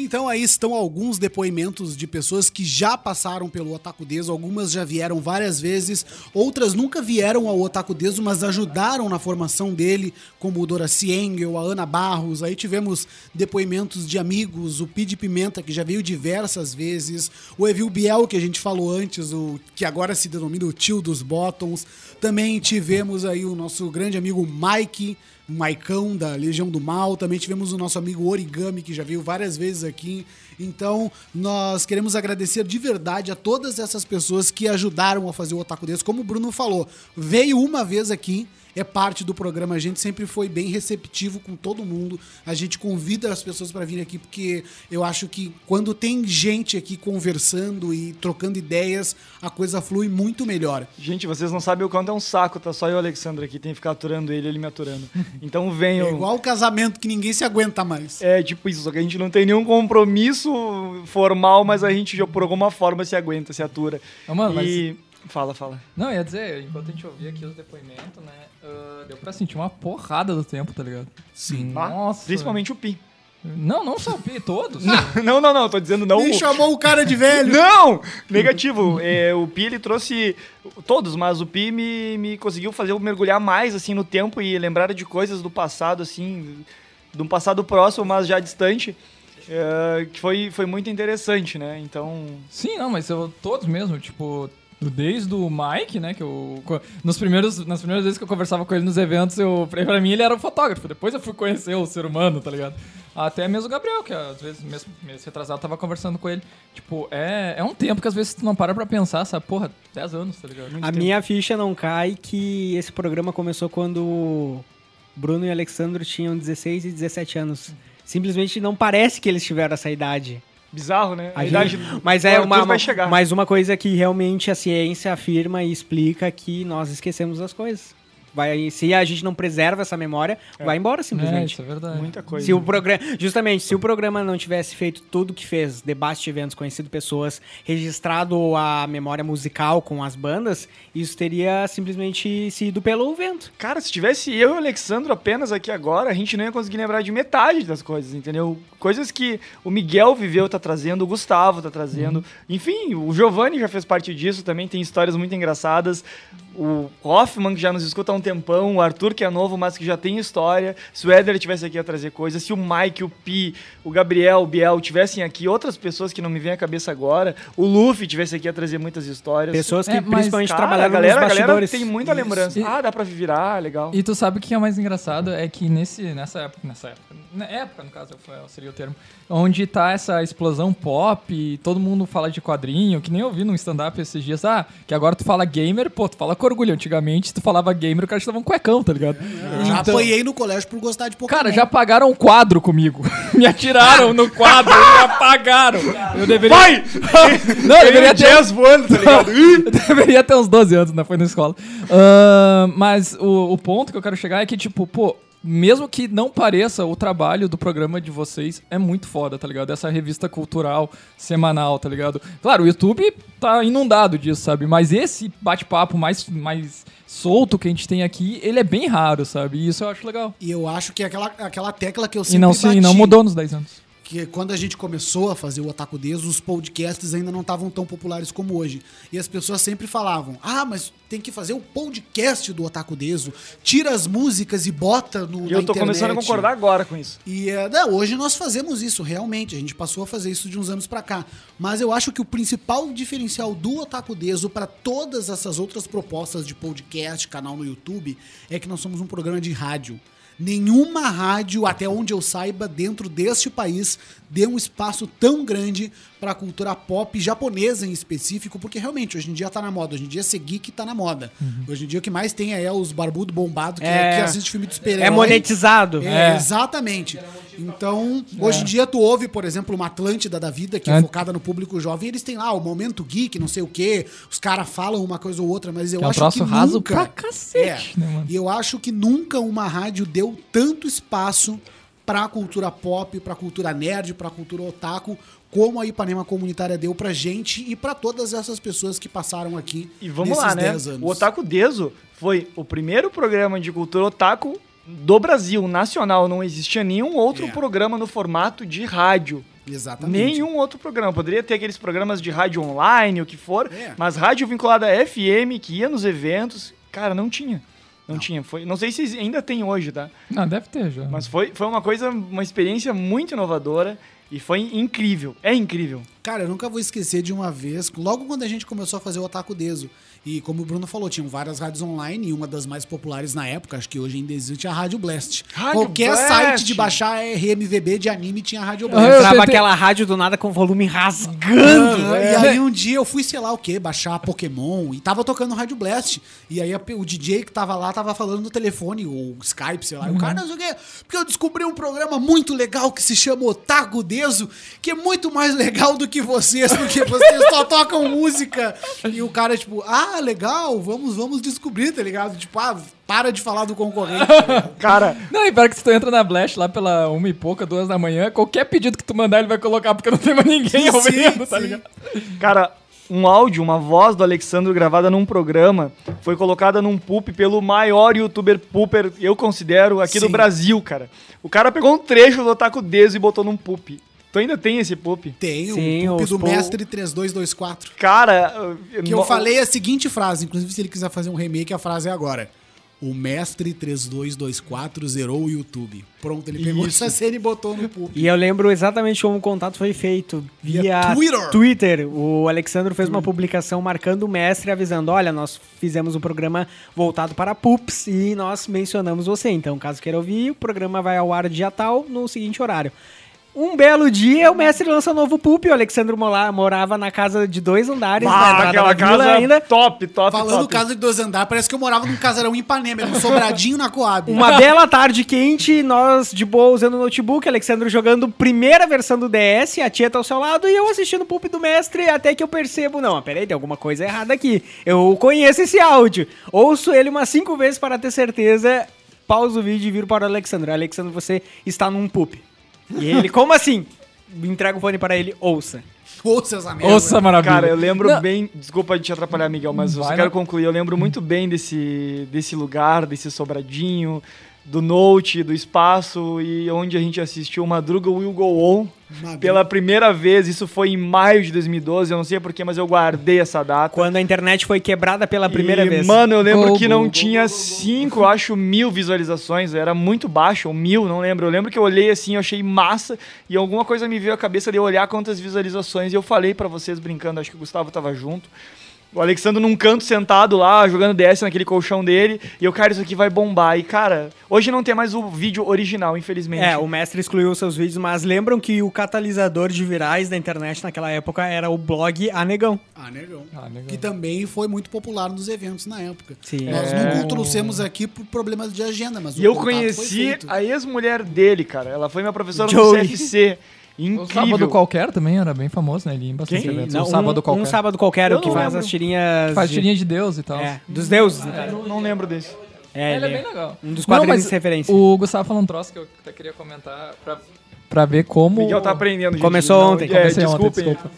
Então aí estão alguns depoimentos de pessoas que já passaram pelo Otaku Deso, algumas já vieram várias vezes, outras nunca vieram ao Otaku Deso, mas ajudaram na formação dele, como o Doraci Engel, a Ana Barros, aí tivemos depoimentos de amigos, o Pid Pimenta, que já veio diversas vezes, o Evil Biel, que a gente falou antes, o que agora se denomina o tio dos Bottoms, também tivemos aí o nosso grande amigo Mike, Maicão da Legião do Mal, também tivemos o nosso amigo Origami, que já veio várias vezes aqui. Então, nós queremos agradecer de verdade a todas essas pessoas que ajudaram a fazer o Otaku Deus. Como o Bruno falou, veio uma vez aqui, é parte do programa. A gente sempre foi bem receptivo com todo mundo. A gente convida as pessoas para vir aqui porque eu acho que quando tem gente aqui conversando e trocando ideias, a coisa flui muito melhor. Gente, vocês não sabem o quanto é um saco, tá só eu e o Alexandre aqui, tem que ficar aturando ele, ele me aturando. <laughs> Então venham. É igual o casamento que ninguém se aguenta mais. É, tipo isso, só que a gente não tem nenhum compromisso formal, mas a gente já por alguma forma se aguenta, se atura. Não, mano, e... mas Fala, fala. Não, ia dizer, enquanto a gente ouvia aqui os depoimentos, né? Uh, deu pra sentir uma porrada do tempo, tá ligado? Sim. Nossa. Principalmente o Pi. Não, não só o Pi, todos. <laughs> não, não, não, tô dizendo não. Ele chamou o cara de <laughs> velho. não! Negativo. é, o Pi, ele trouxe todos, mas o Pi me, me conseguiu fazer eu mergulhar mais, assim, no tempo e lembrar de coisas do passado, assim, de um passado próximo, mas já distante. É, que foi, foi muito interessante, né? Então. Sim, não, mas eu, todos mesmo, tipo, Desde o Mike, né? Que eu. Nos primeiros, nas primeiras vezes que eu conversava com ele nos eventos, eu, pra pra mim ele era um fotógrafo. Depois eu fui conhecer o ser humano, tá ligado? Até mesmo o Gabriel, que às vezes, mesmo mês retrasado, tava conversando com ele. Tipo, é, é um tempo que às vezes tu não para pra pensar, sabe? Porra, 10 anos, tá ligado? A minha ficha não cai que esse programa começou quando Bruno e Alexandre tinham 16 e 17 anos. Simplesmente não parece que eles tiveram essa idade. Bizarro, né? A A gente- idade mas é uma, vai chegar. mas uma coisa que realmente a ciência afirma e explica que nós esquecemos as coisas. Vai, se a gente não preserva essa memória, vai embora simplesmente. É, isso é verdade. Muita coisa. Se o programa, justamente, se o programa não tivesse feito tudo que fez, debate de eventos, conhecido pessoas, registrado a memória musical com as bandas, isso teria simplesmente sido pelo vento. Cara, se tivesse eu e o Alexandro apenas aqui agora, a gente não ia conseguir lembrar de metade das coisas, entendeu? Coisas que o Miguel viveu tá trazendo, o Gustavo tá trazendo. Enfim, o Giovanni já fez parte disso também, tem histórias muito engraçadas. O Hoffman, que já nos escuta há um tempão, o Arthur, que é novo, mas que já tem história. Se o Éder tivesse aqui a trazer coisas, se o Mike, o Pi, o Gabriel, o Biel tivessem aqui, outras pessoas que não me vêm à cabeça agora, o Luffy tivesse aqui a trazer muitas histórias. Pessoas que É, mas, principalmente Cara, trabalhavam a galera, nos a galera bastidores. tem muita Isso. lembrança. E- Ah, dá pra virar, legal. E tu sabe o que é mais engraçado? É que nesse, nessa época, nessa época, na época, no caso, seria o termo, onde tá essa explosão pop, e todo mundo fala de quadrinho, que nem eu vi num stand-up esses dias, ah, que agora tu fala gamer, pô, tu fala com orgulho. Antigamente, tu falava gamer, o cara te dava um cuecão, tá ligado? Já Então- apanhei no colégio por gostar de Pokémon. Cara, já apagaram um quadro comigo. <laughs> Me atiraram no quadro, me apagaram. Eu deveria. Vai! <laughs> Não, eu deveria ter. jazz voando, tá ligado? <laughs> Eu deveria ter uns 12 anos, né? Foi na escola. Ahn, mas o, o ponto que eu quero chegar é que, tipo, pô, mesmo que não pareça, o trabalho do programa de vocês é muito foda, tá ligado? Essa revista cultural semanal, tá ligado? Claro, o YouTube tá inundado disso, sabe? Mas esse bate-papo mais, mais solto que a gente tem aqui, ele é bem raro, sabe? E isso eu acho legal. E eu acho que é aquela, aquela tecla que eu E sempre não, sim, não mudou nos 10 anos. Que quando a gente começou a fazer o Otaku Deus, os podcasts ainda não estavam tão populares como hoje. E as pessoas sempre falavam: "Ah, mas tem que fazer o podcast do Otaku Deso, tira as músicas e bota no E eu tô começando a internet." concordar agora com isso. E é, não, hoje nós fazemos isso, realmente. A gente passou a fazer isso de uns anos pra cá. Mas eu acho que o principal diferencial do Otaku Deso para todas essas outras propostas de podcast, canal no YouTube, é que nós somos um programa de rádio. Nenhuma rádio, até onde eu saiba, dentro deste país, deu um espaço tão grande pra cultura pop japonesa em específico, porque realmente hoje em dia tá na moda. Hoje em dia ser geek tá na moda. Hoje em dia o que mais tem é os barbudo bombado que, É. que assiste filme de super É monetizado. é, É. exatamente. Então, hoje em dia tu ouve, por exemplo, uma Atlântida da vida, que é, É. focada no público jovem, eles têm lá o momento geek, não sei o quê, os caras falam uma coisa ou outra, mas eu Que é um acho troço que raso nunca... pra cacete, É. né, mano? E eu acho que nunca uma rádio deu tanto espaço pra cultura pop, pra cultura nerd, pra cultura otaku, como a Ipanema Comunitária deu pra gente e pra todas essas pessoas que passaram aqui E vamos nesses lá, né? 10 anos. O Otaku Deso foi o primeiro programa de cultura otaku do Brasil, nacional. Não existia nenhum outro É. programa no formato de rádio. Exatamente. Nenhum outro programa. Poderia ter aqueles programas de rádio online, o que for, É. mas rádio vinculada a FM, que ia nos eventos, cara, não tinha. Não, tinha. Foi, não sei se ainda tem hoje, tá? Não, deve ter já. Mas foi, foi uma coisa, uma experiência muito inovadora e foi incrível. É incrível. Cara, eu nunca vou esquecer de uma vez, logo quando a gente começou a fazer o Otaku Deso. E como o Bruno falou, tinham várias rádios online e uma das mais populares na época, acho que hoje ainda existe, é a Rádio Blast. Rádio Qualquer Blast! site de baixar RMVB de anime tinha a Rádio Ah, Blast. eu Entrava tentei- aquela rádio do nada com volume rasgando. É. E aí um dia eu fui, sei lá o que, baixar Pokémon e tava tocando Rádio Blast. E aí a- o DJ que tava lá tava falando no telefone, ou Skype, sei lá. E o Uhum. cara, não sei o quê. Porque eu descobri um programa muito legal que se chama Otaku Deso, que é muito mais legal do que vocês, porque vocês só tocam música. E o cara, tipo, ah, legal, vamos, vamos descobrir, tá ligado? Tipo, ah, para de falar do concorrente. tá? <laughs> Cara, Não, e pior que se tu entra na Blast lá pela uma e pouca, duas da manhã, qualquer pedido que tu mandar ele vai colocar, porque não tem mais ninguém Sim, ouvindo, tá ligado? Cara, um áudio, uma voz do Alexandro gravada num programa foi colocada num poop pelo maior youtuber pooper, eu considero, aqui do Sim. Brasil, cara. O cara pegou um trecho do Otaku Deso e botou num poop. Tu ainda tem esse poop? Tem Sim, o Pup os do po- Mestre 3224. Cara, Que eu falei a seguinte frase, inclusive se ele quiser fazer um remake, a frase é agora. O mestre 3224 zerou o YouTube. Pronto, ele pegou essa cena e botou no público. E eu lembro exatamente como o contato foi feito. Via, Via Twitter. Twitter. O Alexandre fez uma publicação marcando o mestre, avisando: olha, nós fizemos um programa voltado para pups e nós mencionamos você. Então, caso queira ouvir, o programa vai ao ar dia tal, no seguinte horário. Um belo dia, o mestre lança um novo pup. O Alexandre Mola- morava na casa de dois andares, na Ah, da vila casa ainda. top, top, Falando top. casa de dois andares, parece que eu morava num casarão em Ipanema, era um sobradinho na Coab. Uma bela tarde quente, nós de boa usando o notebook, Alexandre jogando primeira versão do DS, a tia tá ao seu lado e eu assistindo o pulp do mestre até que eu percebo, não, peraí, tem alguma coisa errada aqui. Eu conheço esse áudio. Ouço ele umas cinco vezes para ter certeza, pauso o vídeo e viro para o Alexandre. Alexandre, você está num pup. E ele, como assim? Entrega o fone para ele, ouça. Ouça essa merda. Ouça, maravilha. Cara, eu lembro Não. bem. Desculpa te atrapalhar, Miguel, mas eu só Vai quero concluir. Eu lembro muito bem desse, desse lugar, desse sobradinho, do Note, do espaço e onde a gente assistiu Madruga Will Go On. Pela primeira vez. Isso foi em maio de 2012. Eu não sei porquê, mas eu guardei essa data. Quando a internet foi quebrada pela primeira E, vez. Mano, eu lembro Go, que go, não go, tinha cinco, eu acho, mil visualizações. Era muito baixo, ou mil, não lembro. Eu lembro que eu olhei assim, eu achei massa. E alguma coisa me veio à cabeça de eu olhar quantas visualizações. E eu falei pra vocês brincando, acho que o Gustavo tava junto. O Alexandre num canto sentado lá, jogando DS naquele colchão dele. E eu, cara, isso aqui vai bombar. E, cara, hoje não tem mais o vídeo original, infelizmente. É, o mestre excluiu seus vídeos, mas lembram que o catalisador de virais da internet naquela época era o blog Anegão. Ah, negão. Ah, legal. Que também foi muito popular nos eventos na época. Sim. Nós É. não trouxemos aqui por problemas de agenda, mas E o eu contato foi conheci feito. a ex-mulher dele, cara. Ela foi minha professora Joey. no CFC. Incrível. Sábado Qualquer também era bem famoso, né? Ele ia em bastante Quem? eventos. Não, o Sábado um, Qualquer. um sábado qualquer, o que não faz lembro. as tirinhas. Faz de- tirinha de Deus e tal. É, dos deuses. no Eu caso. não, não lembro desse. É, ele é ele bem legal. Um dos Não, quadrinhos mas de referência. O Gustavo falou um troço que eu até queria comentar pra, pra ver como... Miguel tá aprendendo, gente. Começou Não, ontem. É, Comecei ontem, desculpa.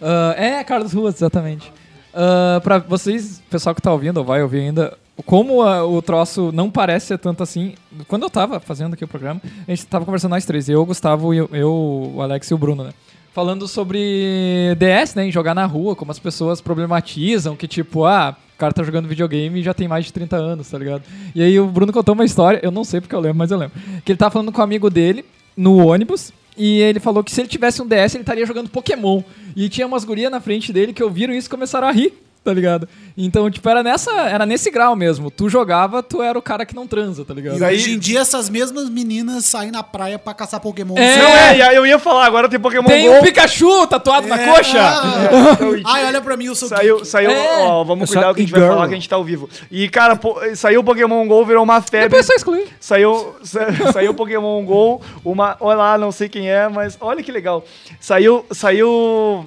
Ah, é, Carlos Ruas, exatamente. Ah, pra vocês, pessoal que tá ouvindo ou vai ouvir ainda, como ah, o troço não parece ser tanto assim. Quando eu tava fazendo aqui o programa, a gente tava conversando nós três, eu, o Gustavo, eu, eu, o Alex e o Bruno, né? Falando sobre DS, né? Em jogar na rua, como as pessoas problematizam, que tipo, ah, o cara tá jogando videogame e já tem mais de 30 anos, tá ligado? E aí o Bruno contou uma história, eu não sei porque eu lembro, mas eu lembro. Que ele tava falando com um amigo dele no ônibus. E ele falou que se ele tivesse um DS, ele estaria jogando Pokémon. E tinha umas gurias na frente dele que ouviram isso e começaram a rir, tá ligado? Então, tipo, era, nessa, era nesse grau mesmo. Tu jogava, tu era o cara que não transa, tá ligado? E hoje em dia essas mesmas meninas saem na praia pra caçar Pokémon. É. Não é, e aí eu ia falar, agora tem Pokémon Tem GO. um Pikachu tatuado na É, coxa! ah, <laughs> Ai, olha pra mim, eu sou Saiu, saiu, É. ó, vamos Eu cuidar o que a gente vai e-girl. falar, que a gente tá ao vivo. E, cara, pô, saiu o Pokémon GO, virou uma febre. Depois é excluir. Saiu, sa- <laughs> saiu o Pokémon GO, uma, olha lá, não sei quem é, mas olha que legal. Saiu, saiu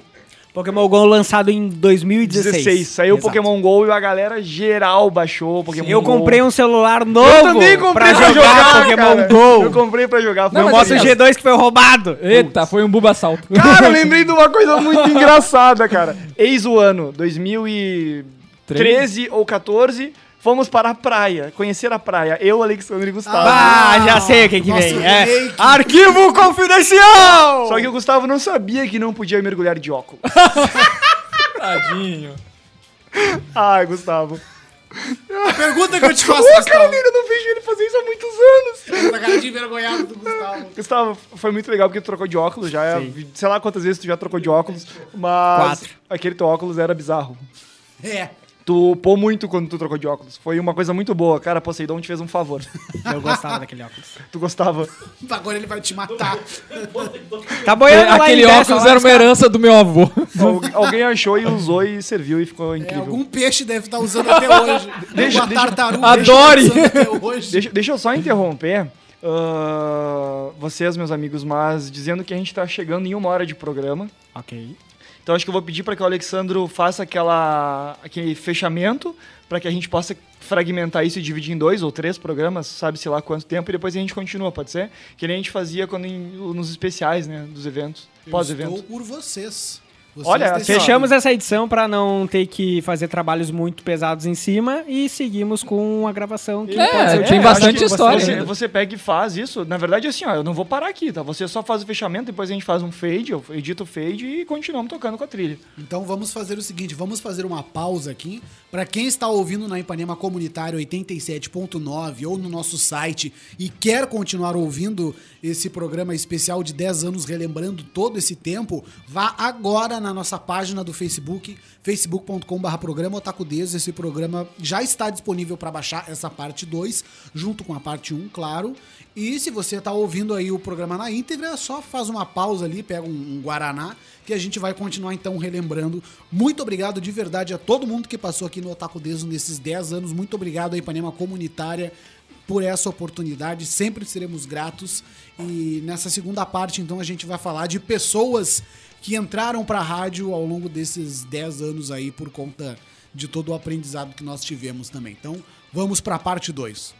Pokémon GO lançado em 2016. 16, saiu o. Pokémon GO e a galera geral baixou o Pokémon Eu GO. comprei um celular novo Eu também comprei pra jogar, Pokémon cara. GO. Eu comprei pra jogar. Meu foi Moto uma- G2 que foi roubado. Eita, foi um buba assalto. Cara, eu <laughs> lembrei de uma coisa muito <laughs> engraçada, cara. Eis o ano, 2013 ou 14, fomos para a praia, conhecer a praia. Eu, Alexandre e Gustavo. Ah, já sei o que vem. É. Arquivo confidencial! Só que o Gustavo não sabia que não podia mergulhar de óculos. <laughs> Tadinho. Ai, Gustavo. A pergunta que eu te faço, Ô, Gustavo. eu não vejo ele fazer isso há muitos anos. Essa cara de envergonhado do Gustavo. Gustavo, foi muito legal porque tu trocou de óculos já. é- sei lá quantas vezes tu já trocou de óculos, mas Quatro. aquele teu óculos era bizarro. É. Tu pô muito quando tu trocou de óculos. Foi uma coisa muito boa. Cara, Poseidon te fez um favor. <laughs> Eu gostava daquele óculos. tu gostava. <laughs> Agora ele vai te matar. Tá boiando lá Aquele em óculos era uma herança do meu avô. Al- alguém achou e usou e serviu e ficou É, incrível. algum peixe deve estar usando até hoje. <laughs> Deixa- Uma deixa- tartaruga Adore! deve estar usando até hoje. Deixa, deixa eu só interromper ah, vocês, meus amigos, mas dizendo que a gente tá chegando em uma hora de programa. Ok. Então acho que eu vou pedir para que o Alexandro faça aquela, aquele fechamento para que a gente possa fragmentar isso e dividir em dois ou três programas, sabe-se lá quanto tempo, e depois a gente continua, pode ser? Que nem a gente fazia quando em- nos especiais, né, dos eventos, pós-eventos. estou por vocês. Vocês Olha, decidem. Fechamos essa edição pra não ter que fazer trabalhos muito pesados em cima e seguimos com a gravação que É, pode ser tem utilizada. bastante história Você, ainda. você pega e faz isso. Na verdade, assim, ó, eu não vou parar aqui, tá? Você só faz o fechamento, depois a gente faz um fade, eu edito o fade e continuamos tocando com a trilha. Então vamos fazer o seguinte, vamos fazer uma pausa aqui. Para quem está ouvindo na Ipanema Comunitário 87.9 ou no nosso site e quer continuar ouvindo esse programa especial de 10 anos relembrando todo esse tempo, vá agora na nossa página do Facebook, facebook.com.br programa Otakudeso. Esse programa já está disponível para baixar essa parte 2, junto com a parte 1, claro. E se você está ouvindo aí o programa na íntegra, só faz uma pausa ali, pega um, um Guaraná, que a gente vai continuar então relembrando. Muito obrigado de verdade a todo mundo que passou aqui no Otaku Deso nesses 10 anos. Muito obrigado à Ipanema Comunitária por essa oportunidade. Sempre seremos gratos. E nessa segunda parte, então, a gente vai falar de pessoas que entraram para a rádio ao longo desses 10 anos aí por conta de todo o aprendizado que nós tivemos também. Então, vamos para a parte 2.